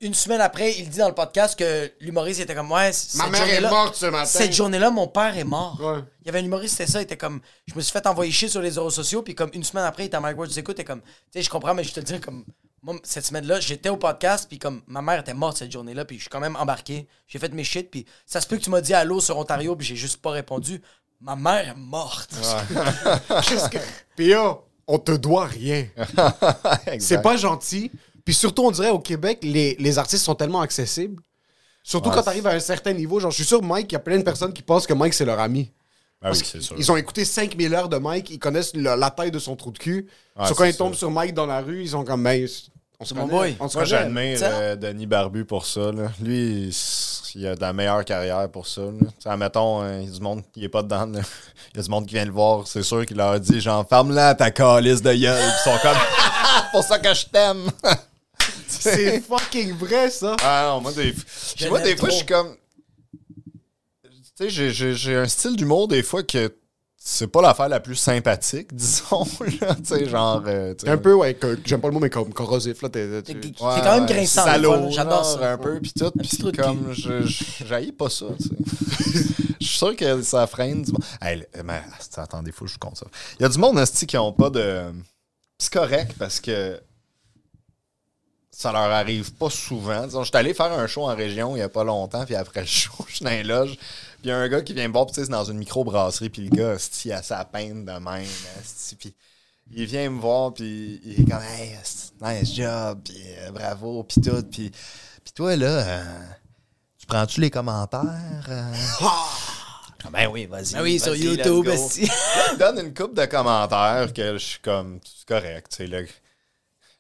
[SPEAKER 3] une semaine après, il dit dans le podcast que l'humoriste était comme, ouais,
[SPEAKER 4] Ma mère est morte ce matin.
[SPEAKER 3] Cette journée-là, mon père est mort.
[SPEAKER 4] Ouais.
[SPEAKER 3] Il y avait un humoriste, c'était ça. Il était comme. Je me suis fait envoyer chier sur les réseaux sociaux. Puis comme une semaine après, il était à Mike Ward. Tu écoutes, comme. Tu sais, je comprends, mais je te le dis comme. Moi, cette semaine-là, j'étais au podcast. Puis comme ma mère était morte cette journée-là. Puis je suis quand même embarqué. J'ai fait mes shit. Puis ça se peut que tu m'as dit allô sur Ontario. Puis j'ai juste pas répondu. Ma mère est morte.
[SPEAKER 4] Qu'est-ce que- Puis yo, on te doit rien. C'est pas gentil. Puis surtout, on dirait au Québec, les, les artistes sont tellement accessibles. Surtout
[SPEAKER 5] Ouais,
[SPEAKER 4] quand
[SPEAKER 5] c'est-
[SPEAKER 4] t'arrives à un certain niveau. Genre, je suis sûr, Mike, il y a plein de personnes qui pensent que Mike, c'est leur ami.
[SPEAKER 5] Ah oui, c'est sûr.
[SPEAKER 4] Ils ont écouté 5000 heures de Mike, ils connaissent le- la taille de son trou de cul.
[SPEAKER 5] Ouais,
[SPEAKER 4] Sur quand ils tombent sur Mike dans la rue, ils sont comme, ben, on se connaît,
[SPEAKER 3] boy.
[SPEAKER 4] On se
[SPEAKER 5] Moi, j'admire euh, Denis Barbu pour ça. là. Lui, il, a de la meilleure carrière pour ça. là. Tu admettons, euh, il y a du monde qui est pas dedans. là. Il y a du monde qui vient le voir. C'est sûr qu'il leur a dit genre, ferme-la ta calice de gueule. Ils sont comme, c'est pour ça que je t'aime.
[SPEAKER 4] C'est fucking vrai, ça.
[SPEAKER 5] Ah non, moi, des,
[SPEAKER 3] Je
[SPEAKER 5] moi, des fois, je suis comme. Tu sais, j'ai- j'ai j'ai un style d'humour des fois que c'est pas l'affaire la plus sympathique, disons. Là, tu sais, genre. euh,
[SPEAKER 4] un peu, ouais, que- j'aime pas le mot, mais comme corrosif, là. t'es-
[SPEAKER 3] quand même grinçant,
[SPEAKER 5] Salaud.
[SPEAKER 3] J'adore ça.
[SPEAKER 5] un peu, puis tout.
[SPEAKER 3] de
[SPEAKER 5] comme, j'haïs pas ça, tu sais. Je suis sûr que ça freine du monde. Hey, mais, attendez, faut que je vous compte ça. Il y a du monde, asti, qui ont pas de... C'est correct, parce que ça leur arrive pas souvent. Disons, je suis allé faire un show en région il y a pas longtemps, puis après le show, je suis dans les loges, puis il y a un gars qui vient me voir, puis c'est dans une microbrasserie, puis le gars, il a sa peine de même, puis il vient me voir, puis il est comme, hey, nice job, puis euh, bravo, puis tout, puis, puis toi, là, euh, tu prends-tu les commentaires? euh? Ah, ben oui, vas-y.
[SPEAKER 3] Ah oui, sur YouTube.
[SPEAKER 5] Là, il donne une coupe de commentaires que je suis comme, c'est correct, tu sais,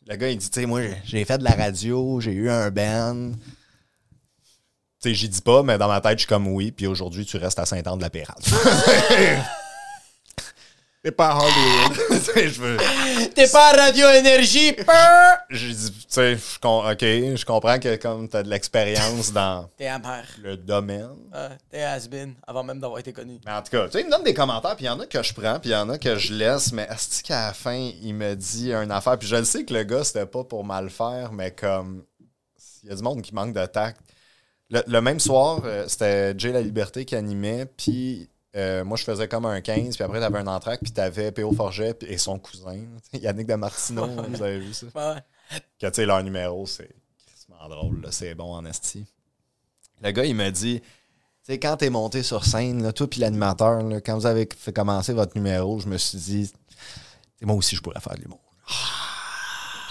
[SPEAKER 5] le, gars, il dit, tu sais, moi, j'ai- j'ai fait de la radio, j'ai eu un band. Tu sais, j'y dis pas, mais dans ma tête, je suis comme oui, puis aujourd'hui, tu restes à Saint-Anne-de-la-Pérade.
[SPEAKER 4] T'es pas à Hollywood.
[SPEAKER 5] Je veux.
[SPEAKER 3] T'es pas à Radio Énergie!
[SPEAKER 5] J'ai dit, tu sais, je ok, je comprends que comme t'as de l'expérience dans
[SPEAKER 3] T'es amer.
[SPEAKER 5] le domaine.
[SPEAKER 3] Ah, T'es has-been avant même d'avoir été connu.
[SPEAKER 5] Mais en tout cas, tu sais, il me donne des commentaires, puis il y en a que je prends, puis il y en a que je laisse, mais est-ce qu'à la fin, il me dit une affaire, puis je le sais que le gars, c'était pas pour mal faire, mais comme, il y a du monde qui manque de tact. Le, le même soir, euh, c'était Jay La Liberté qui animait, puis euh, moi, je faisais comme un 15, puis après, t'avais un entraque, puis t'avais P.O. Forget et son cousin, Yannick de Martineau, vous avez vu ça?
[SPEAKER 3] Ouais.
[SPEAKER 5] que tu sais, leur numéro, c'est crissement drôle, c'est bon en esti. Le gars, il m'a dit, tu sais, quand t'es monté sur scène, là, toi puis l'animateur, quand vous avez fait commencer votre numéro, je me suis dit, moi aussi, je pourrais faire de l'humour.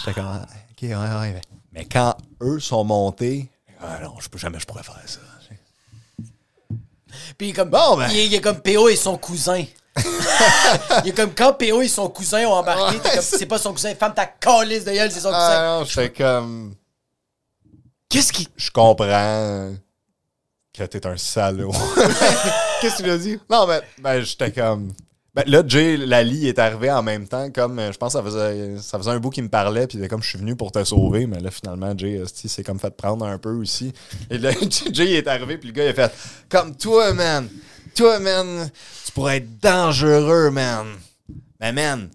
[SPEAKER 5] J'étais comme, Ah, ok, ouais, ouais. Mais, mais quand eux sont montés, ah non, je peux jamais, je pourrais faire ça.
[SPEAKER 3] Puis comme,
[SPEAKER 5] Bon, ben.
[SPEAKER 3] il, est, il est comme PO et son cousin. il est comme quand PO et son cousin ont embarqué, comme, c'est pas son cousin, femme ta calice de gueule, c'est son cousin.
[SPEAKER 5] Ah non, j'étais comme,
[SPEAKER 3] Qu'est-ce qui.
[SPEAKER 5] je comprends que t'es un salaud.
[SPEAKER 4] Qu'est-ce que tu lui as dit?
[SPEAKER 5] Non, mais ben, j'étais comme. Ben, là, Jay Lali est arrivé en même temps, comme euh, je pense que ça faisait, ça faisait un bout qu'il me parlait, puis comme je suis venu pour te sauver, mais là, finalement, Jay esti, s'est comme fait prendre un peu aussi. Et là, Jay est arrivé, puis le gars, il a fait Comme toi, man, toi, man, tu pourrais être dangereux, man. Mais, man,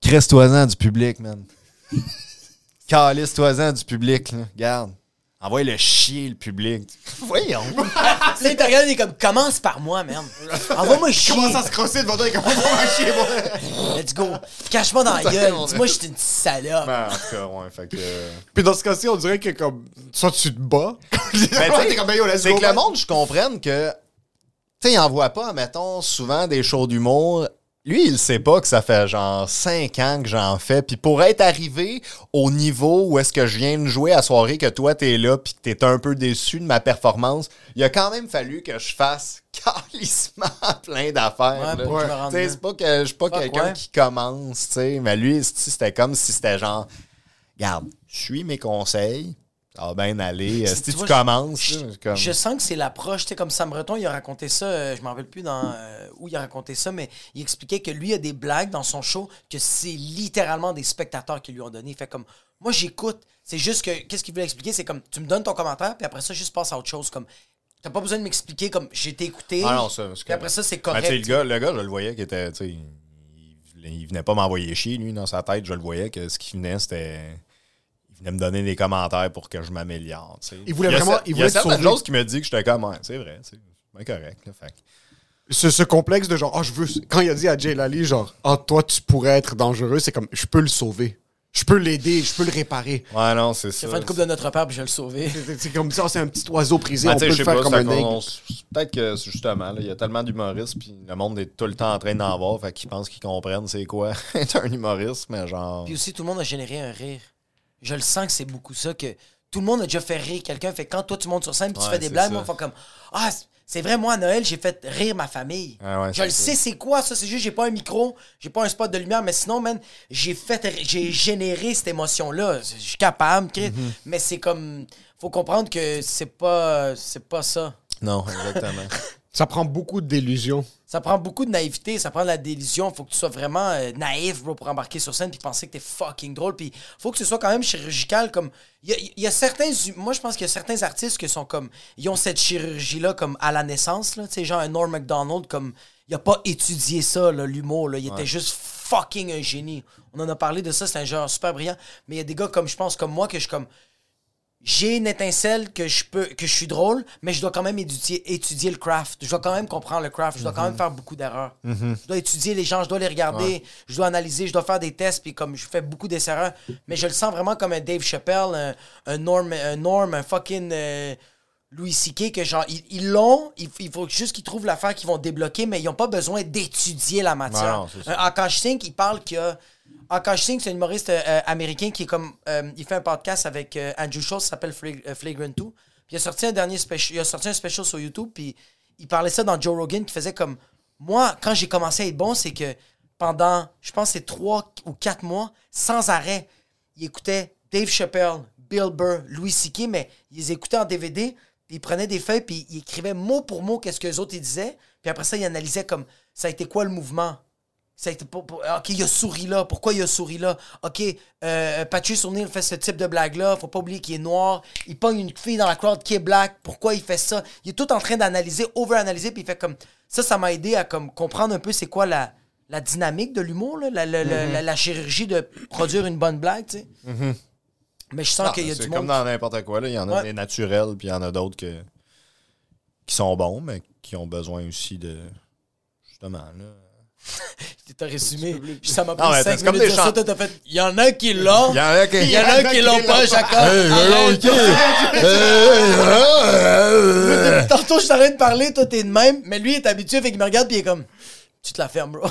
[SPEAKER 5] crisse-toi-en du public, man. Calisse-toi-en du public, là. Garde. Envoie le chier, le public. Voyons.
[SPEAKER 3] Là, il te regarde, il est comme, commence par moi, man. Envoie-moi chier.
[SPEAKER 4] Comment ça se crosser devant toi et comment on va chier, moi?
[SPEAKER 3] Let's go. Cache-moi dans la gueule. Dis-moi, je suis une salope.
[SPEAKER 5] Ben, en tout cas, ouais, fait que.
[SPEAKER 4] Puis dans ce cas-ci, on dirait que comme. Soit tu te bats.
[SPEAKER 5] Sais,
[SPEAKER 4] t'es comme, ben, yo, let's
[SPEAKER 5] c'est
[SPEAKER 4] go,
[SPEAKER 5] que le monde, je comprenne que. Tu sais, il en pas, mettons, souvent des shows d'humour. Lui, il sait pas que ça fait genre 5 ans que j'en fais. Puis pour être arrivé au niveau où est-ce que je viens de jouer à soirée, que toi, t'es là, puis que t'es un peu déçu de ma performance, il a quand même fallu que je fasse calissement plein d'affaires.
[SPEAKER 3] Ouais, je bien.
[SPEAKER 5] c'est pas que je suis pas quelqu'un
[SPEAKER 3] ouais.
[SPEAKER 5] qui commence, tu sais. Mais lui, c'était comme si c'était genre, regarde, suis mes conseils, ça va bien aller.
[SPEAKER 3] Tu-
[SPEAKER 5] Si
[SPEAKER 3] tu vois,
[SPEAKER 5] commences,
[SPEAKER 3] Je,
[SPEAKER 5] là, comme-
[SPEAKER 3] je sens que c'est l'approche, tu sais, comme Sam Breton, il a raconté ça, euh, je m'en rappelle plus dans euh, où il a raconté ça, mais il expliquait que lui a des blagues dans son show que c'est littéralement des spectateurs qui lui ont donné. Il fait comme, moi j'écoute, c'est juste que, qu'est-ce qu'il voulait expliquer, c'est comme, tu me donnes ton commentaire, puis après ça, juste passe à autre chose, comme, t'as pas besoin de m'expliquer, comme, j'ai été écouté,
[SPEAKER 5] Ah non, ça,
[SPEAKER 3] puis après ça, c'est
[SPEAKER 5] Ben,
[SPEAKER 3] correct.
[SPEAKER 5] sais, le, gars, le gars, je le voyais qui était. tu sais, Il, il- il venait pas m'envoyer chier, lui, dans sa tête. Je le voyais que ce qui venait, c'était. Il venait me donner des commentaires pour que je m'améliore. tu sais.
[SPEAKER 4] Il voulait vraiment- il
[SPEAKER 5] y
[SPEAKER 4] voulait
[SPEAKER 5] a certaines choses qui me dit que j'étais comme. Ouais, c'est vrai, c'est bien correct. Là, fait
[SPEAKER 4] Ce, ce complexe de genre, ah, je veux. Quand il a dit à Jay Lally, genre, ah, toi, tu pourrais être dangereux, c'est comme, je peux le sauver. Je peux l'aider, je peux le réparer.
[SPEAKER 5] Ouais, non, c'est ça.
[SPEAKER 3] J'ai fait une coupe de notre père, puis je vais le sauver.
[SPEAKER 4] C'est- comme ça, c'est un petit oiseau prisé,
[SPEAKER 5] Ben,
[SPEAKER 4] on peut
[SPEAKER 5] je
[SPEAKER 4] le faire
[SPEAKER 5] pas,
[SPEAKER 4] comme un aigle.
[SPEAKER 5] Peut-être que c'est justement, là, il y a tellement d'humoristes, puis le monde est tout le temps en train d'en voir, fait qu'ils pensent qu'ils comprennent c'est quoi être un humoriste, mais genre.
[SPEAKER 3] Puis aussi, tout le monde a généré un rire. Je le sens que c'est beaucoup ça, que tout le monde a déjà fait rire quelqu'un. Fait que quand toi, tu montes sur scène puis tu
[SPEAKER 5] Ouais,
[SPEAKER 3] fais des blagues,
[SPEAKER 5] ça.
[SPEAKER 3] moi, faut comme Ah, c'est vrai, moi, à Noël, j'ai fait rire ma famille.
[SPEAKER 5] Ah ouais,
[SPEAKER 3] je le sais, c'est quoi ça? C'est juste, j'ai pas un micro, j'ai pas un spot de lumière, mais sinon, man, j'ai fait, j'ai généré cette émotion-là. Je suis capable.
[SPEAKER 5] Mm-hmm.
[SPEAKER 3] mais c'est comme, faut comprendre que c'est pas, c'est pas ça.
[SPEAKER 5] Non, exactement.
[SPEAKER 4] Ça prend beaucoup d'illusions.
[SPEAKER 3] Ça prend beaucoup de naïveté, ça prend de la délusion. Faut que tu sois vraiment euh, naïf, bro, pour embarquer sur scène puis penser que t'es fucking drôle. Puis faut que ce soit quand même chirurgical. Comme il y a, il y a certains, moi je pense qu'il y a certains artistes qui sont comme, ils ont cette chirurgie là comme à la naissance là. Tu sais genre un Norm Macdonald comme, il a pas étudié ça là, l'humour. Il était juste fucking un génie. On en a parlé de ça, c'est un genre super brillant. Mais il y a des gars comme je pense comme moi que je suis comme j'ai une étincelle que je peux que je suis drôle, mais je dois quand même étudier, étudier le craft. Je dois quand même comprendre le craft. Je dois quand même faire beaucoup d'erreurs. Je dois étudier les gens, je dois les regarder, je dois analyser, je dois faire des tests, puis comme je fais beaucoup d'erreurs, mais je le sens vraiment comme un Dave Chappelle, un, un Norm, un Norm, un fucking euh, Louis C.K. que genre ils l'ont, il, il faut juste qu'ils trouvent l'affaire qu'ils vont débloquer, mais ils n'ont pas besoin d'étudier la matière.
[SPEAKER 5] Non, non,
[SPEAKER 3] un Akash Singh, il parle qu'il y a Akash Singh, c'est un humoriste euh, américain qui est comme. euh, il fait un podcast avec euh, Andrew Schultz, s'appelle Flag- euh, Flagrant 2. Puis il a sorti un dernier special, il a sorti un special sur YouTube, puis il parlait ça dans Joe Rogan, qui faisait comme. Moi, quand j'ai commencé à être bon, c'est que pendant, je pense, c'est trois ou quatre mois, sans arrêt, il écoutait Dave Chappelle, Bill Burr, Louis C.K., mais il les écoutait en DVD, puis il prenait des feuilles, puis il écrivait mot pour mot qu'est-ce que les autres disaient, puis après ça, il analysait comme ça a été quoi le mouvement? Pour- pour- OK, il a souri là. Pourquoi il a souri là? OK, euh, Patrice O'Neill fait ce type de blague-là. Faut pas oublier qu'il est noir. Il pogne une fille dans la crowd qui est black. Pourquoi il fait ça? Il est tout en train d'analyser, over-analyser, puis il fait comme... Ça, ça m'a aidé à comme comprendre un peu c'est quoi la, la dynamique de l'humour, là, la, la- la- la- la chirurgie de produire une bonne blague, tu sais. Mais je sens qu'il y a
[SPEAKER 5] c'est
[SPEAKER 3] du
[SPEAKER 5] comme
[SPEAKER 3] monde...
[SPEAKER 5] dans n'importe quoi. Là. Il y en a
[SPEAKER 3] Ouais.
[SPEAKER 5] des naturels, puis il y en a d'autres que... qui sont bons, mais qui ont besoin aussi de. Justement, là.
[SPEAKER 3] T'as résumé. Ça m'a pris
[SPEAKER 5] mais
[SPEAKER 3] 5
[SPEAKER 5] c'est comme
[SPEAKER 3] minutes de ça, t'as fait... Il y en a qui l'ont.
[SPEAKER 5] Il y en a qui-
[SPEAKER 3] Il y en a qui l'ont pas, Jacob. Tantôt, je t'arrête de parler, toi, t'es de même, mais lui, il est habitué, fait qu'il me regarde, puis il est comme, tu te la fermes, bro.